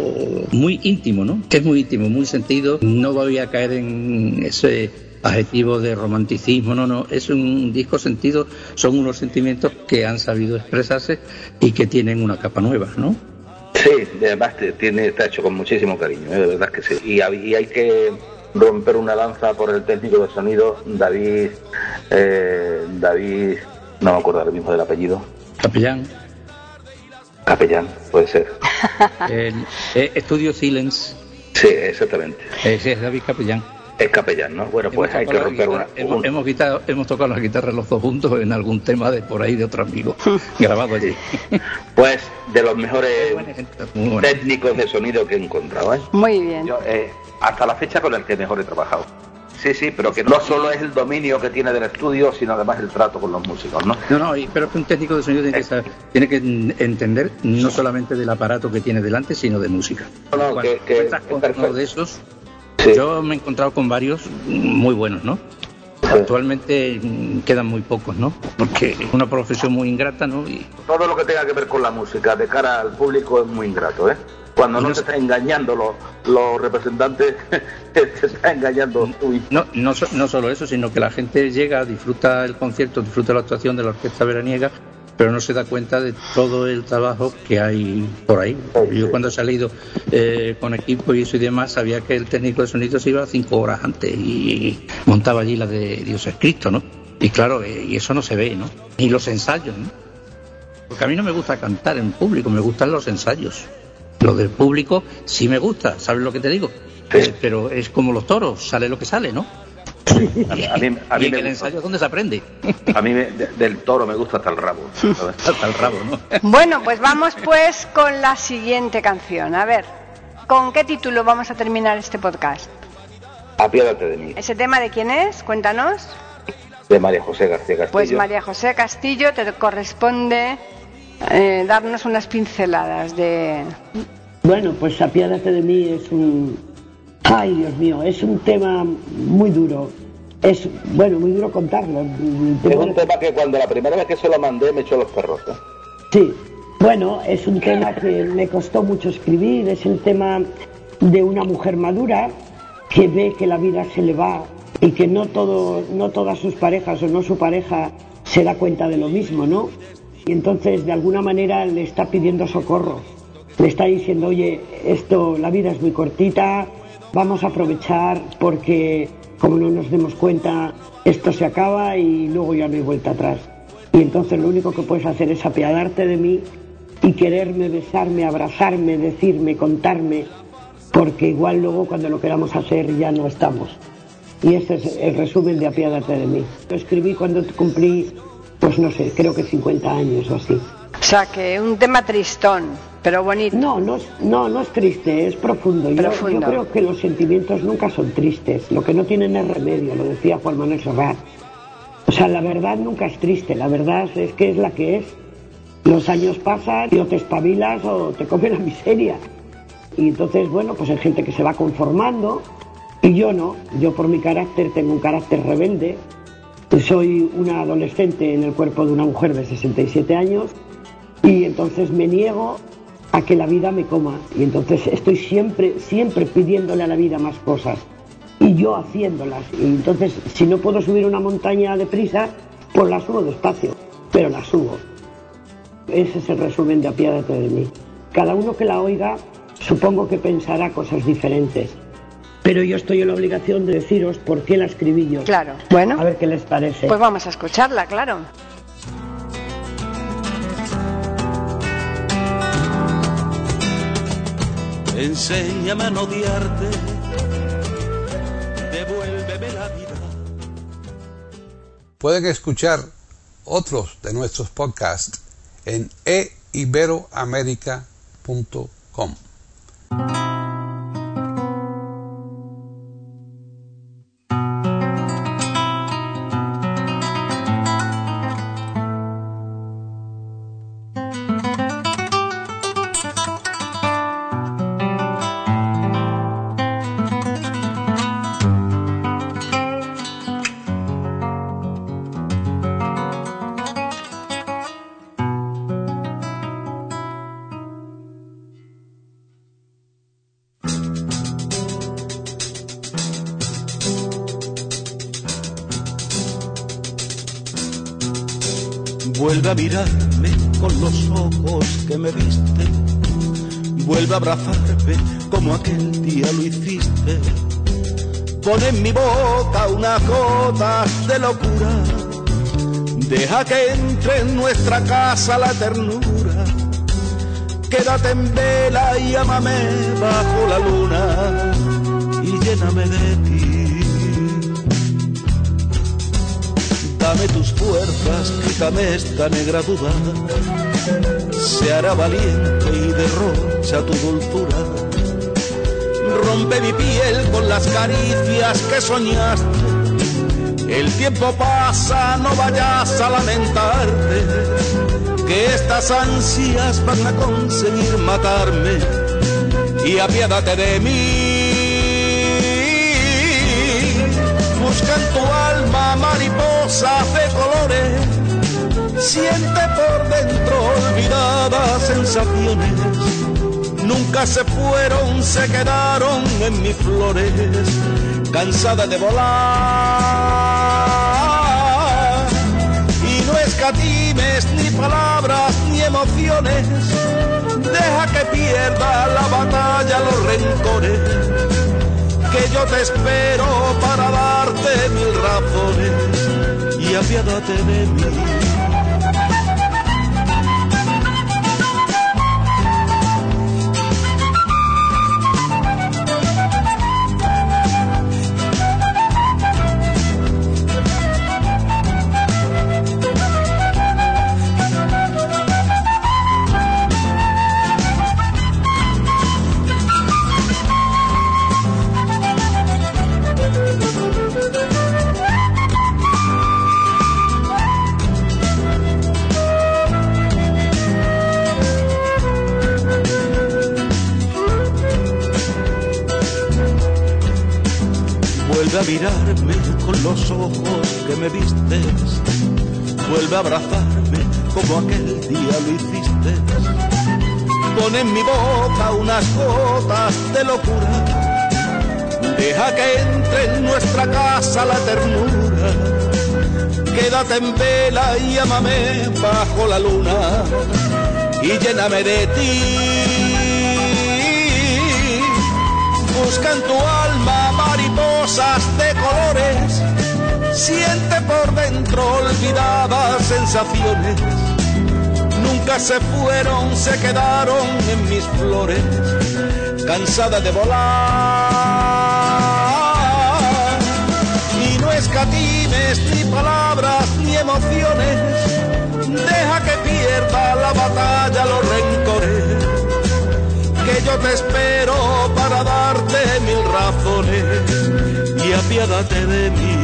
muy íntimo, ¿no? Que es muy íntimo, muy sentido. No voy a caer en ese adjetivo de romanticismo, no, no. Es un disco sentido, son unos sentimientos que han sabido expresarse y que tienen una capa nueva, ¿no? Sí, además tiene, está hecho con muchísimo cariño, ¿eh? de verdad que sí. Y, hay que romper una lanza por el técnico de sonido, David, eh, David, no me acuerdo ahora mismo del apellido. Capellán. Capellán, puede ser. El, eh, Estudio Silence. Sí, exactamente. Ese es David Capellán. Es capellán, ¿no? Bueno, pues Hemos hay que romper una... guitarra- hemos, un- hemos quitado- hemos tocado la guitarra los dos juntos en algún tema de por ahí de otro amigo grabado allí. Pues de los mejores técnicos de sonido que he encontrado, ¿eh? Muy bien. Yo, eh, hasta la fecha con el que mejor he trabajado. Sí, sí, pero que no solo es el dominio que tiene del estudio, sino además el trato con los músicos, ¿no? No, no, y- pero que un técnico de sonido tiene que, saber- tiene que en- entender no solamente del aparato que tiene delante, sino de música. No, no, Cuando que- con uno de esos, Sí. yo me he encontrado con varios muy buenos, ¿no? Actualmente mm, quedan muy pocos, ¿no? Porque es una profesión muy ingrata, ¿no? Y Todo lo que tenga que ver con la música de cara al público es muy ingrato, ¿eh? Cuando no te está engañando los, los representantes, te está engañando tú. no, no, no solo eso, sino que la gente llega, disfruta el concierto, disfruta la actuación de la orquesta veraniega, pero no se da cuenta de todo el trabajo que hay por ahí. Yo cuando he salido eh, con equipo y eso y demás, sabía que el técnico de sonido se iba cinco horas antes y montaba allí la de Dios es Cristo, ¿no? Y claro, eh, y eso no se ve, ¿no? Y los ensayos, ¿no? Porque a mí no me gusta cantar en público, me gustan los ensayos. Lo del público sí me gusta, ¿sabes lo que te digo? Eh, pero es como los toros, sale lo que sale, ¿no? A mí, a mí, a mí y en me el ensayo es donde se aprende. a mí me- de- del toro me gusta hasta el rabo. Hasta el rabo, ¿no? Bueno, pues vamos pues con la siguiente canción. A ver, ¿con qué título vamos a terminar este podcast? Apiádate de mí, ¿Ese tema de quién es? Cuéntanos. de María José García Castillo. Pues María José Castillo, te corresponde eh, darnos unas pinceladas de... Bueno, pues apiádate de mí es un... Ay, Dios mío, es un tema muy duro. Es, bueno, muy duro contarlo. Es un tema que cuando la primera vez que se lo mandé me echó los perros. ¿eh? Sí, bueno, es un tema que me costó mucho escribir, es el tema de una mujer madura que ve que la vida se le va y que no, todo, no todas sus parejas o no su pareja se da cuenta de lo mismo, ¿no? Y entonces de alguna manera le está pidiendo socorro, le está diciendo, oye, esto, la vida es muy cortita, vamos a aprovechar porque como no nos demos cuenta, esto se acaba y luego ya no hay vuelta atrás. Y entonces lo único que puedes hacer es apiadarte de mí y quererme, besarme, abrazarme, decirme, contarme, porque igual luego cuando lo queramos hacer ya no estamos. Y ese es el resumen de apiádate de mí. Lo escribí cuando cumplí, pues no sé, creo que 50 años o así. O sea, que un tema tristón, pero bonito. No, no, es- no, no es triste, es profundo. Yo- Yo, Profundo. creo que los sentimientos nunca son tristes, lo que no tienen es remedio, lo decía Juan Manuel Serrat. O sea, la verdad nunca es triste, la verdad es que es la que es. Los años pasan y o te espabilas o te come la miseria. Y entonces, bueno, pues hay gente que se va conformando y yo no. Yo por mi carácter tengo un carácter rebelde. Soy una adolescente en el cuerpo de una mujer de 67 años y entonces me niego a que la vida me coma. Y entonces estoy siempre siempre pidiéndole a la vida más cosas y yo haciéndolas. Y entonces si no puedo subir una montaña deprisa pues la subo despacio pero la subo. Ese es el resumen de apiádate de mí. Cada uno que la oiga supongo que pensará cosas diferentes pero yo estoy en la obligación de deciros por qué la escribí yo Claro. Bueno, a ver qué les parece pues vamos a escucharla, claro. Enséñame a no odiarte, devuélveme la vida. Pueden escuchar otros de nuestros podcasts en eiberoamerica.com. mirarme con los ojos que me viste. Vuelve a abrazarme como aquel día lo hiciste. Pon en mi boca una gota de locura. Deja que entre en nuestra casa la ternura. Quédate en vela y amame bajo la luna y lléname de ti. Dame tus fuerzas, quítame esta negra duda. Se hará valiente y derrocha tu dulzura. Rompe mi piel con las caricias que soñaste. El tiempo pasa, no vayas a lamentarte, que estas ansias van a conseguir matarme y apiádate de mí. Busca en tu alma de colores, siente por dentro olvidadas sensaciones. Nunca se fueron, se quedaron en mis flores, cansada de volar. Y no escatimes ni palabras ni emociones, deja que pierda la batalla los rencores que yo te espero para darte mil razones y apiádate de mí. Mirarme con los ojos que me vistes. Vuelve a abrazarme como aquel día lo hiciste. Pon en mi boca unas gotas de locura. Deja que entre en nuestra casa la ternura. Quédate en vela y amame bajo la luna. Y lléname de ti. Busca en tu alma mariposas de colores, siente por dentro olvidadas sensaciones. Nunca se fueron, se quedaron en mis flores, cansada de volar. Y no escatimes ni palabras ni emociones, deja que pierda la batalla los rencores que yo te espero para darte mil razones y apiádate de mí.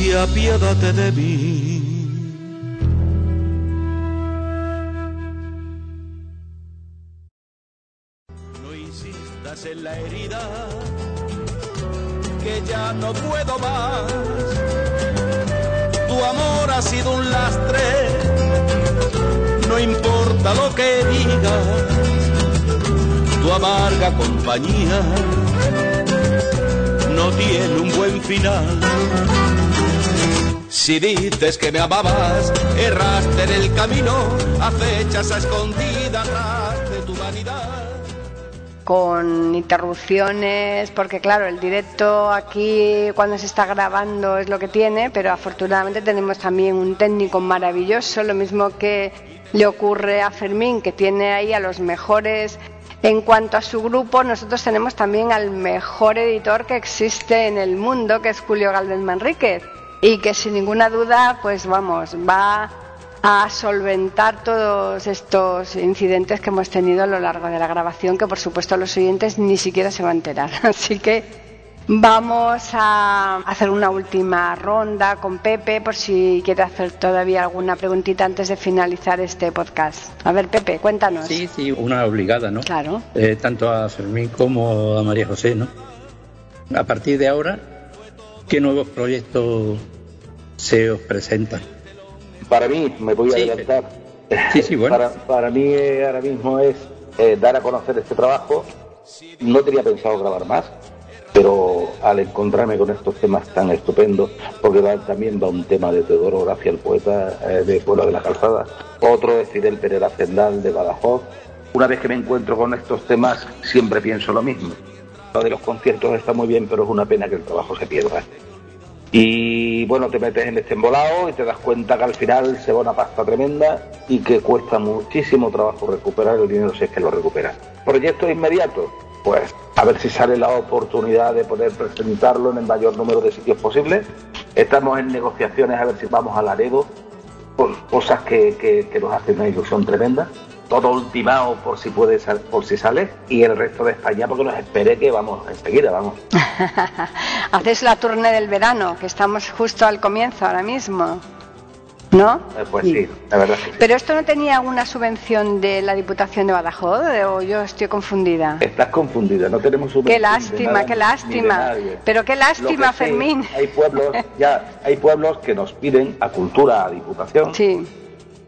Y apiádate de mí. Amarga compañía no tiene un buen final. Si dices que me amabas, erraste en el camino, acechas a escondidas tras de tu vanidad con interrupciones, porque claro, el directo aquí cuando se está grabando es lo que tiene, pero afortunadamente tenemos también un técnico maravilloso, lo mismo que le ocurre a Fermín, que tiene ahí a los mejores. En cuanto a su grupo, nosotros tenemos también al mejor editor que existe en el mundo, que es Julio Galvez Manríquez, y que sin ninguna duda, pues vamos, va a solventar todos estos incidentes que hemos tenido a lo largo de la grabación, que por supuesto los oyentes ni siquiera se van a enterar. Así que vamos a hacer una última ronda con Pepe por si quiere hacer todavía alguna preguntita antes de finalizar este podcast. A ver, Pepe, cuéntanos. Sí, sí, una obligada, ¿no? Claro. Eh, tanto a Fermín como a María José, ¿no? A partir de ahora, ¿qué nuevos proyectos se os presentan? Para mí, me voy a Sí. adelantar. Sí, sí, bueno. Para, para mí eh, ahora mismo es eh, dar a conocer este trabajo. No tenía pensado grabar más. Pero al encontrarme con estos temas tan estupendos, porque también va un tema de Teodoro Gracia, el poeta eh, de Pueblo de la Calzada, otro de Fidel Pereira Zendal de Badajoz, una vez que me encuentro con estos temas siempre pienso lo mismo. Lo de los conciertos está muy bien, pero es una pena que el trabajo se pierda. Y bueno, te metes en este embolado y te das cuenta que al final se va una pasta tremenda y que cuesta muchísimo trabajo recuperar el dinero si es que lo recuperas. Proyectos inmediatos, pues a ver si sale la oportunidad de poder presentarlo en el mayor número de sitios posible. Estamos en negociaciones a ver si vamos a Laredo, cosas que, que, que nos hacen una ilusión tremenda. Todo ultimado por si puede por si sale y el resto de España porque nos espere que vamos enseguida vamos. Haces la turne del verano que estamos justo al comienzo ahora mismo ¿No? Eh, pues sí, la verdad que sí. ¿Pero esto no tenía una subvención de la Diputación de Badajoz o yo estoy confundida? Estás confundida, no tenemos subvención. Qué lástima, qué lástima. Pero qué lástima, Fermín. hay pueblos, ya, hay pueblos que nos piden a Cultura, a Diputación. Sí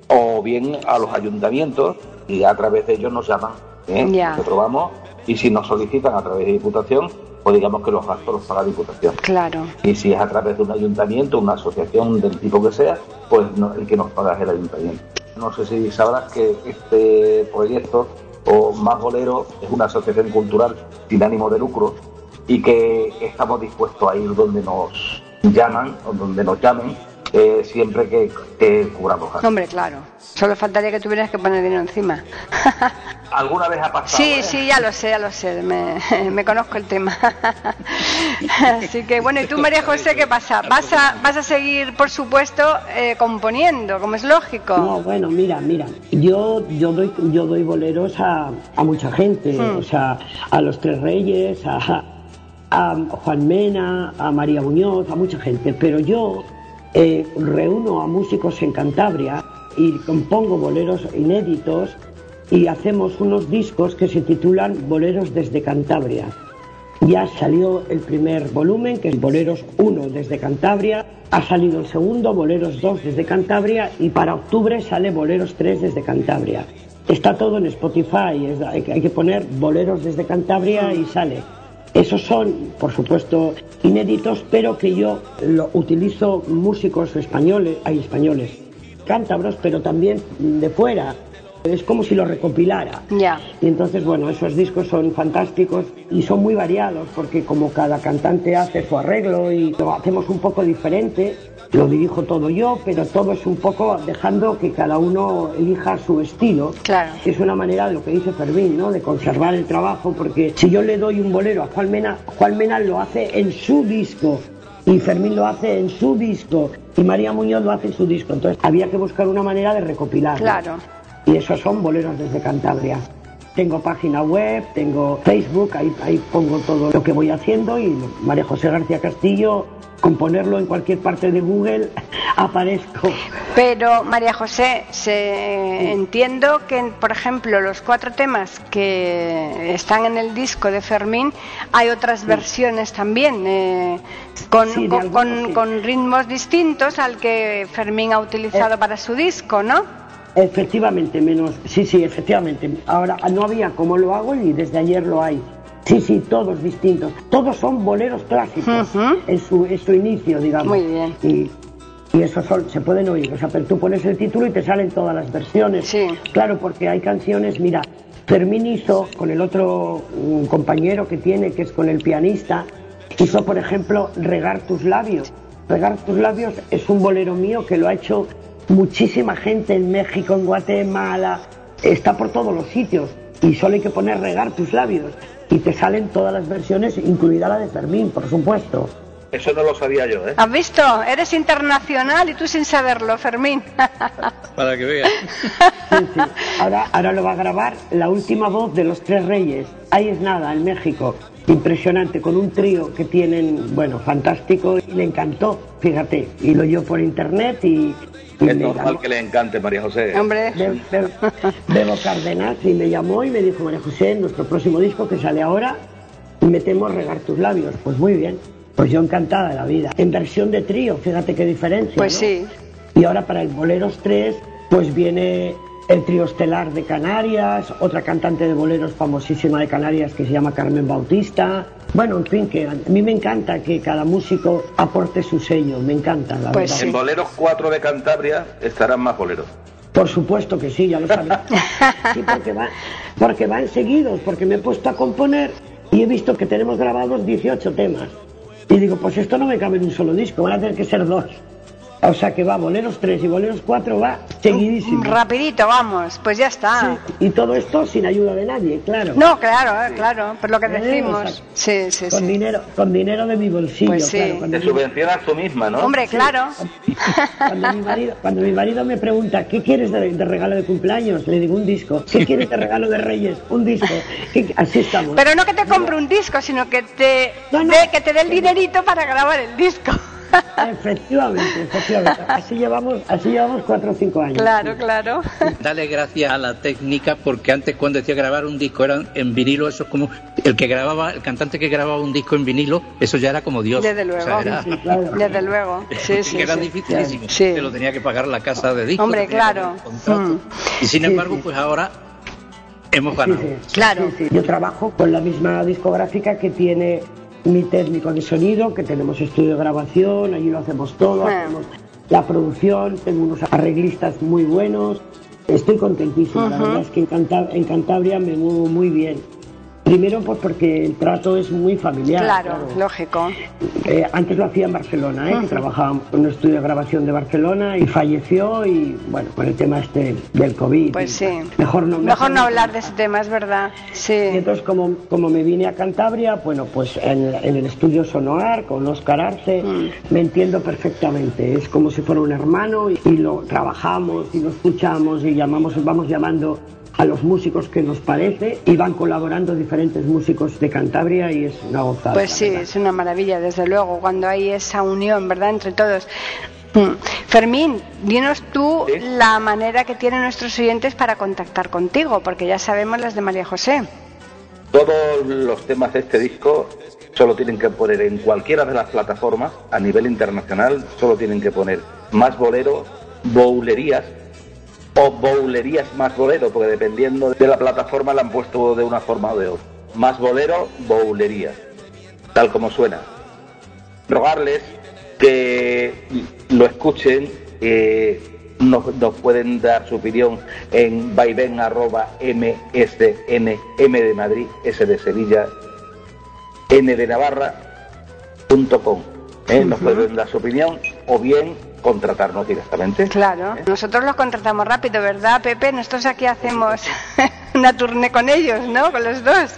o bien a los ayuntamientos y a través de ellos nos llaman. ¿eh? Nosotros vamos y si nos solicitan a través de Diputación, pues digamos que los gastos los paga Diputación. Claro. Y si es a través de un ayuntamiento, una asociación del tipo que sea, pues el que nos paga es el ayuntamiento. No sé si sabrás que este proyecto, o Más Bolero, es una asociación cultural sin ánimo de lucro y que estamos dispuestos a ir donde nos llaman o donde nos llamen eh, siempre que, que cubramos Hombre, claro. Solo faltaría que tuvieras que poner dinero encima. ¿Alguna vez ha pasado? Sí, ¿eh? sí, ya lo sé, ya lo sé. Me, conozco el tema. Así que, bueno, ¿y tú, María José, qué pasa? ¿Vas a, vas a seguir, por supuesto, eh, componiendo, como es lógico? No, bueno, mira, mira. Yo, yo, doy, yo doy boleros a, mucha gente. Hmm. O sea, a los Tres Reyes, a, a Juan Mena, a María Muñoz, a mucha gente. Pero yo eh, reúno a músicos en Cantabria y compongo boleros inéditos y hacemos unos discos que se titulan Boleros desde Cantabria. Ya salió el primer volumen, que es Boleros 1 desde Cantabria, ha salido el segundo, Boleros 2 desde Cantabria, y para octubre sale Boleros 3 desde Cantabria. Está todo en Spotify, hay que poner Boleros desde Cantabria y sale. Esos son, por supuesto, inéditos, pero que yo lo utilizo músicos españoles, hay españoles, cántabros, pero también de fuera. Es como si lo recopilara. Ya. Y entonces, bueno, esos discos son fantásticos y son muy variados porque como cada cantante hace su arreglo y lo hacemos un poco diferente, lo dirijo todo yo, pero todo es un poco dejando que cada uno elija su estilo. Claro. Es una manera de lo que dice Fermín, ¿no? De conservar el trabajo, porque si yo le doy un bolero a Juan Mena, Juan Mena lo hace en su disco y Fermín lo hace en su disco y María Muñoz lo hace en su disco. Entonces había que buscar una manera de recopilar. Claro. Y esos son boleros desde Cantabria. Tengo página web, tengo Facebook, ahí, ahí pongo todo lo que voy haciendo y María José García Castillo componerlo en cualquier parte de Google, aparezco. Pero, María José, se, entiendo que, por ejemplo, los cuatro temas que están en el disco de Fermín, hay otras versiones también, eh, con, con, ritmos distintos al que Fermín ha utilizado eh. para su disco, ¿no? Efectivamente, menos, sí, sí, efectivamente. Ahora no había como lo hago y desde ayer lo hay. Sí, sí, todos distintos. Todos son boleros clásicos en, su, su inicio, digamos. Muy bien. Y, y esos son, se pueden oír. O sea, pero tú pones el título y te salen todas las versiones. Sí. Claro, porque hay canciones, mira, Fermín hizo con el otro compañero que tiene, que es con el pianista, hizo, por ejemplo, Regar tus labios. Regar tus labios es un bolero mío que lo ha hecho muchísima gente en México, en Guatemala, está por todos los sitios y solo hay que poner Regar tus labios y te salen todas las versiones, incluida la de Fermín, por supuesto. Eso no lo sabía yo, ¿eh? ¿Has visto? Eres internacional y tú sin saberlo, Fermín. Para que veas. Ahora, ahora lo va a grabar la última voz de los Tres Reyes. Ahí es nada, en México. Impresionante, con un trío que tienen, bueno, fantástico. Y le encantó, fíjate. Y lo oyó por internet y, es normal que le encante María José. Hombre. Bebo Cárdenas y me llamó y me dijo, María José, nuestro próximo disco que sale ahora, metemos regar tus labios. Pues muy bien. Pues yo encantada de la vida. En versión de trío, fíjate qué diferencia. Pues sí. Y ahora para el Boleros 3, pues viene el trío estelar de Canarias, otra cantante de boleros famosísima de Canarias que se llama Carmen Bautista. Bueno, en fin, que a mí me encanta que cada músico aporte su sello, me encanta, la Pues verdad. En Boleros 4 de Cantabria estarán más boleros. Por supuesto que sí, ya lo sabes. Sí, porque, va- porque van seguidos, porque me he puesto a componer y he visto que tenemos grabados 18 temas. Y digo, pues esto no me cabe en un solo disco, van a tener que ser dos. O sea que va, Boleros 3 y Boleros 4 va seguidísimo. Rapidito, vamos, pues ya está. Y todo esto sin ayuda de nadie, claro. No, claro, eh, claro, por lo que Eh, decimos. exacto. Sí, sí, con sí. dinero, con dinero de mi bolsillo, Pues sí. claro. Cuando, Te subvencionas tú misma, ¿no? Hombre, claro. cuando mi marido, cuando mi marido me pregunta ¿qué quieres de, de regalo de cumpleaños? Le digo un disco. ¿Qué quieres de regalo de Reyes? Un disco. ¿Qué- Así estamos. Pero no que te compre un disco, sino que te, No, no. que te dé el dinerito para grabar el disco. Efectivamente, efectivamente. Así llevamos, así llevamos cuatro o cinco años. Claro, claro. Dale gracias a la técnica porque antes cuando decía grabar un disco eran en vinilo, eso es como el que grababa, el cantante que grababa un disco en vinilo, eso ya era como Dios. Desde O luego. sea, era- Sí, claro. Desde luego. Sí, sí. que era sí. dificilísimo. Sí. Te lo tenía que pagar la casa de discos. Hombre, claro. Mm. Y sin Sí, embargo, sí. pues ahora hemos Sí, ganado. sí. Claro. Sí, sí. Yo trabajo con la misma discográfica que tiene mi técnico de sonido, que tenemos estudio de grabación, allí lo hacemos todo, hacemos la producción, tengo unos arreglistas muy buenos. Estoy contentísimo, la Ujú. verdad es que en, Canta- en Cantabria me muevo muy bien. Primero, pues porque el trato es muy familiar. Claro, lógico. Eh, antes lo hacía en Barcelona, ¿eh? que trabajábamos en un estudio de grabación de Barcelona y falleció y bueno, con el tema este del COVID. Pues y- sí. Mejor no, Mejor no hablar de ese tema, es verdad. y Sí. entonces, como, como me vine a Cantabria, bueno, pues en, en el estudio Sonoar, con Oscar Arce, Mm. me entiendo perfectamente. Es como si fuera un hermano y, y lo trabajamos y lo escuchamos y llamamos, vamos llamando a los músicos que nos parece y van colaborando diferentes músicos de Cantabria y es una gozada. Pues sí, verdad. es una maravilla, desde luego, cuando hay esa unión, ¿verdad?, entre todos. Mm. Fermín, dinos tú Sí. la manera que tienen nuestros oyentes para contactar contigo, porque ya sabemos las de María José. Todos los temas de este disco solo tienen que poner en cualquiera de las plataformas a nivel internacional, solo tienen que poner más bolero, boulerías o boulerías más bolero, porque dependiendo de la plataforma la han puesto de una forma o de otra. Más bolero, boulerías, tal como suena. Rogarles que lo escuchen, eh, nos, nos pueden dar su opinión en vaivén arroba msn, m de Madrid, s de Sevilla, n de Navarra, punto com. ¿eh? Nos pueden dar su opinión o bien contratarnos directamente. Claro, nosotros los contratamos rápido, ¿verdad, Pepe? Nosotros aquí hacemos una tournée con ellos, ¿no? Con los dos.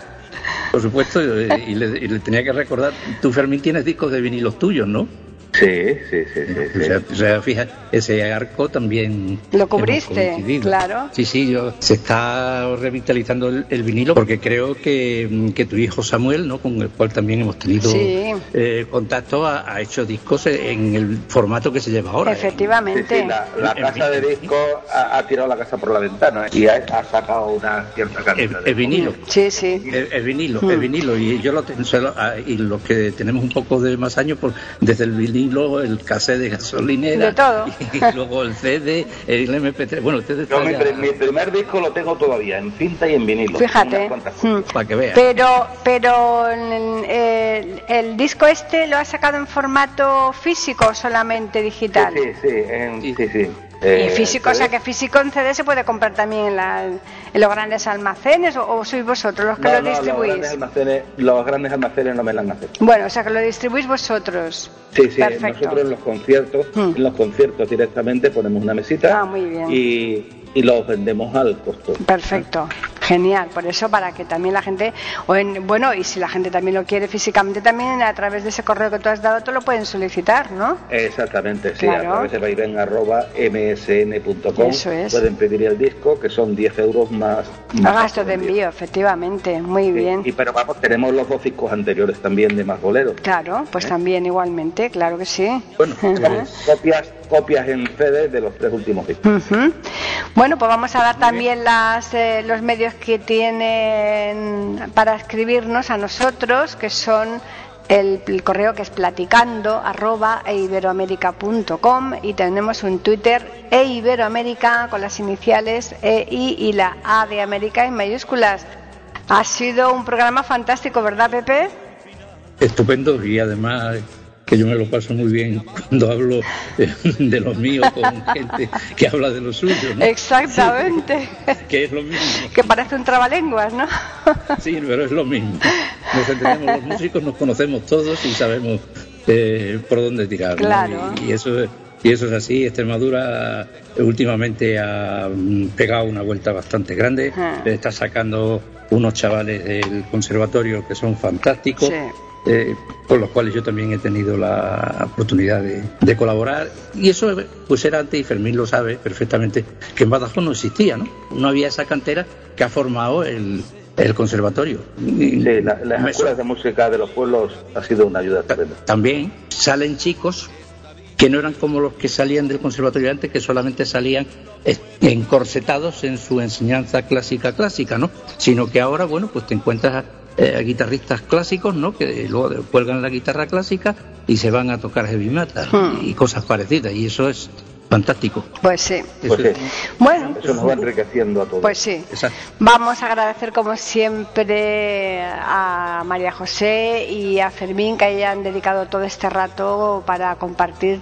Por supuesto, eh, y le, y le tenía que recordar, tú Fermín tienes discos de vinilos tuyos, ¿no? Sí, sí, sí, sí. O sí. sea, o sea, fija, ese arco también. Lo cubriste, claro. Sí, sí, yo, se está revitalizando el, el vinilo porque creo que, que tu hijo Samuel, ¿no? con el cual también hemos tenido Sí. eh, contacto, ha, ha hecho discos en el formato que se lleva ahora. Sí, Efectivamente. sí, la, la En casa de vinilo. disco ha, ha tirado la casa por la ventana ¿eh? y ha, ha sacado una cierta El, cantidad de el vinilo. Sí, sí. El, el vinilo, Hmm. el vinilo, y yo lo ten- se lo- ah, y los que tenemos un poco de más años, pues desde el vinilo, el cassette de gasolinera, De todo. y, luego el CD, el MP3, bueno, Yo está mi, ya- pri- mi primer disco lo tengo todavía en cinta y en vinilo. Fíjate. Mm. copias. para que veas. Pero, pero el, el- el disco este lo ha sacado en formato físico o solamente digital. Sí, sí, en- Sí. sí, sí. Y Eh, físico, o sea que físico en CD se puede comprar también en, la- en los grandes almacenes o, o sois vosotros los que No, lo no, los distribuís. grandes almacenes, los grandes almacenes no me la han aceptado. Bueno, o sea que lo distribuís vosotros. Sí, sí, Perfecto. nosotros en los conciertos, Mm. en los conciertos directamente ponemos una mesita Ah, muy bien. y, y los vendemos al costo. Perfecto, genial. Por eso, para que también la gente, o en, bueno, y si la gente también lo quiere físicamente, también a través de ese correo que tú has dado, te lo pueden solicitar, ¿no? Exactamente, sí, Claro. a través de vaivén arroba msn.com Eso es. pueden pedir el disco, que son 10 euros más. Más gasto de envío, efectivamente. Muy Sí, bien. Y pero vamos, tenemos los dos discos anteriores también de más boleros. Claro, pues también igualmente, claro que sí. Bueno, Ajá. copias, copias en CD de los tres últimos discos. Bueno, pues vamos a dar también las, eh, los medios que tienen para escribirnos a nosotros, que son el, correo que es platicando arroba eiberoamerica.com y tenemos un Twitter eiberoamerica con las iniciales E, I y la A de América en mayúsculas. Ha sido un programa fantástico, ¿verdad, Pepe? Estupendo y además que yo me lo paso muy bien cuando hablo de lo mío con gente que habla de lo suyo. Exactamente. que es lo mismo. Que parece un trabalenguas, ¿no? sí, pero es lo mismo. Nos entendemos los músicos, nos conocemos todos y sabemos eh, por dónde tirar. Claro. Y, eso es. Y eso es así, Extremadura últimamente ha mm, pegado una vuelta bastante grande, está sacando unos chavales del conservatorio que son fantásticos, eh, con los cuales yo también he tenido la oportunidad de, colaborar. Y eso pues era antes, y Fermín lo sabe perfectamente, que en Badajoz no existía, ¿no? No había esa cantera que ha formado el, conservatorio. Sí, la, las escuelas de música de los pueblos ha sido una ayuda tremenda. También salen chicos que no eran como los que salían del conservatorio antes, que solamente salían encorsetados en su enseñanza clásica clásica, ¿no? Sino que ahora, bueno, pues te encuentras eh, guitarristas clásicos, ¿no? Que luego cuelgan la guitarra clásica y se van a tocar heavy metal hmm. y cosas parecidas. Y eso es fantástico. Pues sí. Pues bueno, eso nos va enriqueciendo a todos. Pues sí. Vamos a agradecer como siempre a María José y a Fermín que hayan dedicado todo este rato para compartir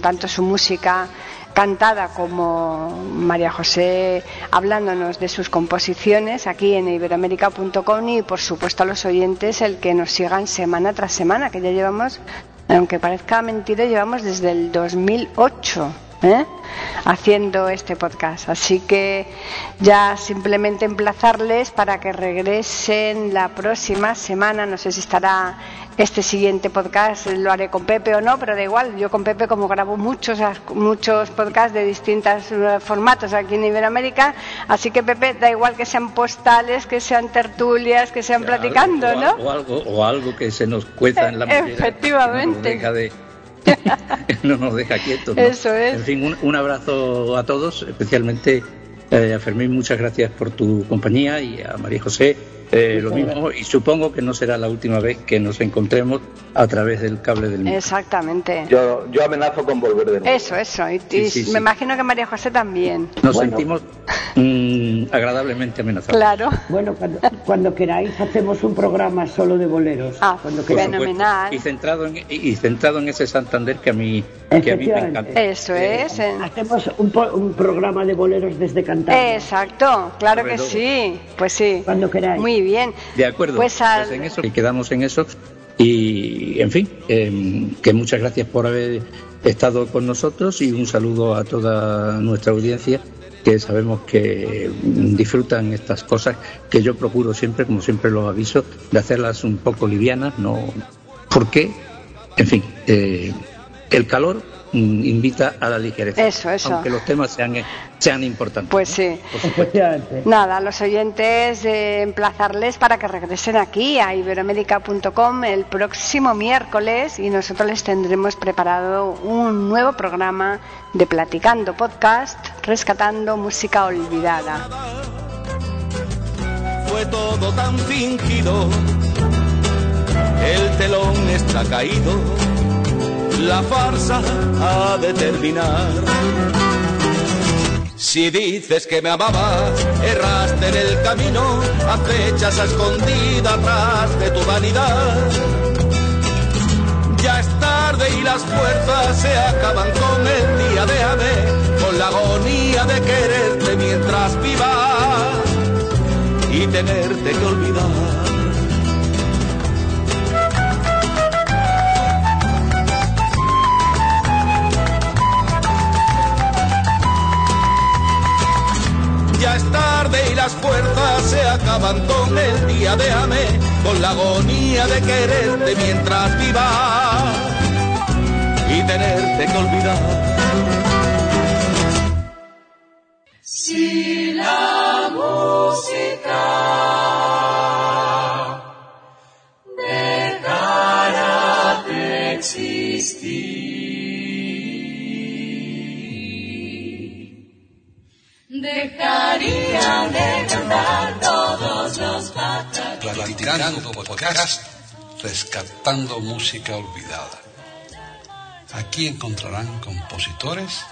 tanto su música cantada como María José hablándonos de sus composiciones aquí en iberoamérica.com y por supuesto a los oyentes el que nos sigan semana tras semana, que ya llevamos, aunque parezca mentira, llevamos desde el 2008. ¿Eh? haciendo este podcast. Así que ya simplemente emplazarles para que regresen la próxima semana. No sé si estará este siguiente podcast, lo haré con Pepe o no, pero da igual. Yo con Pepe, como grabo muchos, muchos podcasts de distintos eh, formatos aquí en Iberoamérica, así que Pepe, da igual que sean postales, que sean tertulias, que sean platicando, ¿no? O algo, o algo que se nos cueza en la Efectivamente. no nos deja quietos. Eso es. En fin, un, abrazo a todos, especialmente eh, a Fermín, muchas gracias por tu compañía y a María José eh, lo mismo, y supongo que no será la última vez que nos encontremos a través del cable del mundo. Exactamente. Yo, yo amenazo con volver de nuevo. Eso, eso. Y, me imagino que María José también. Nos sentimos mm, agradablemente amenazados. Claro. Bueno, cuando, queráis hacemos un programa solo de boleros. Ah, cuando fenomenal. Y centrado, en, y centrado en ese Santander que a mí, que a mí me encanta. Eso es. Hacemos un, un, programa de boleros desde Cantabria. Exacto, claro que sí. Pues sí. Cuando queráis. Muy bien. De acuerdo. Pues, pues, en eso y quedamos en eso. Y, en fin, em, que muchas gracias por haber estado con nosotros y un saludo a toda nuestra audiencia que sabemos que disfrutan estas cosas que yo procuro siempre, como siempre los aviso, de hacerlas un poco livianas, no porque, en fin, eh, el calor invita a la ligereza. Eso, eso. Aunque los temas sean, sean importantes. Pues sí. Nada, los oyentes eh, emplazarles para que regresen aquí a iberoamérica.com el próximo miércoles y nosotros les tendremos preparado un nuevo programa de Platicando Podcast, rescatando música olvidada. Fue todo tan fingido, el telón está caído la farsa ha de terminar. Si dices que me amabas, erraste en el camino, acechas a escondida atrás de tu vanidad. Ya es tarde y las fuerzas se acaban con el día de amé, con la agonía de quererte mientras vivas y tenerte que olvidar. Ya es tarde y las fuerzas se acaban con el día de amé, con la agonía de quererte mientras viva y tenerte que olvidar. Si la música dejarían de cantar todos los pájaros. Platicando podcast Rescatando Música Olvidada. Aquí encontrarán compositores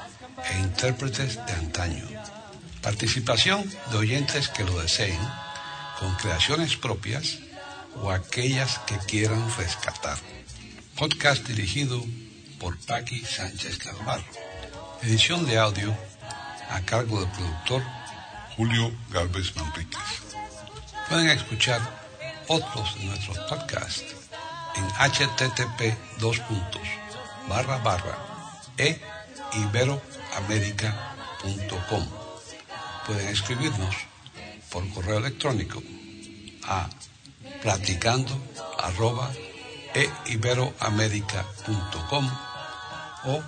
e intérpretes de antaño. Participación de oyentes que lo deseen, con creaciones propias o aquellas que quieran rescatar. Podcast dirigido por Paqui Sánchez Calvar. Edición de audio a cargo del productor Julio Galvez Manríquez. Pueden escuchar otros de nuestros podcasts en http dos puntos barra barra e iberoamerica.com. Pueden escribirnos por correo electrónico a platicando e iberoamerica.com o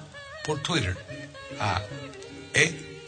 por Twitter a e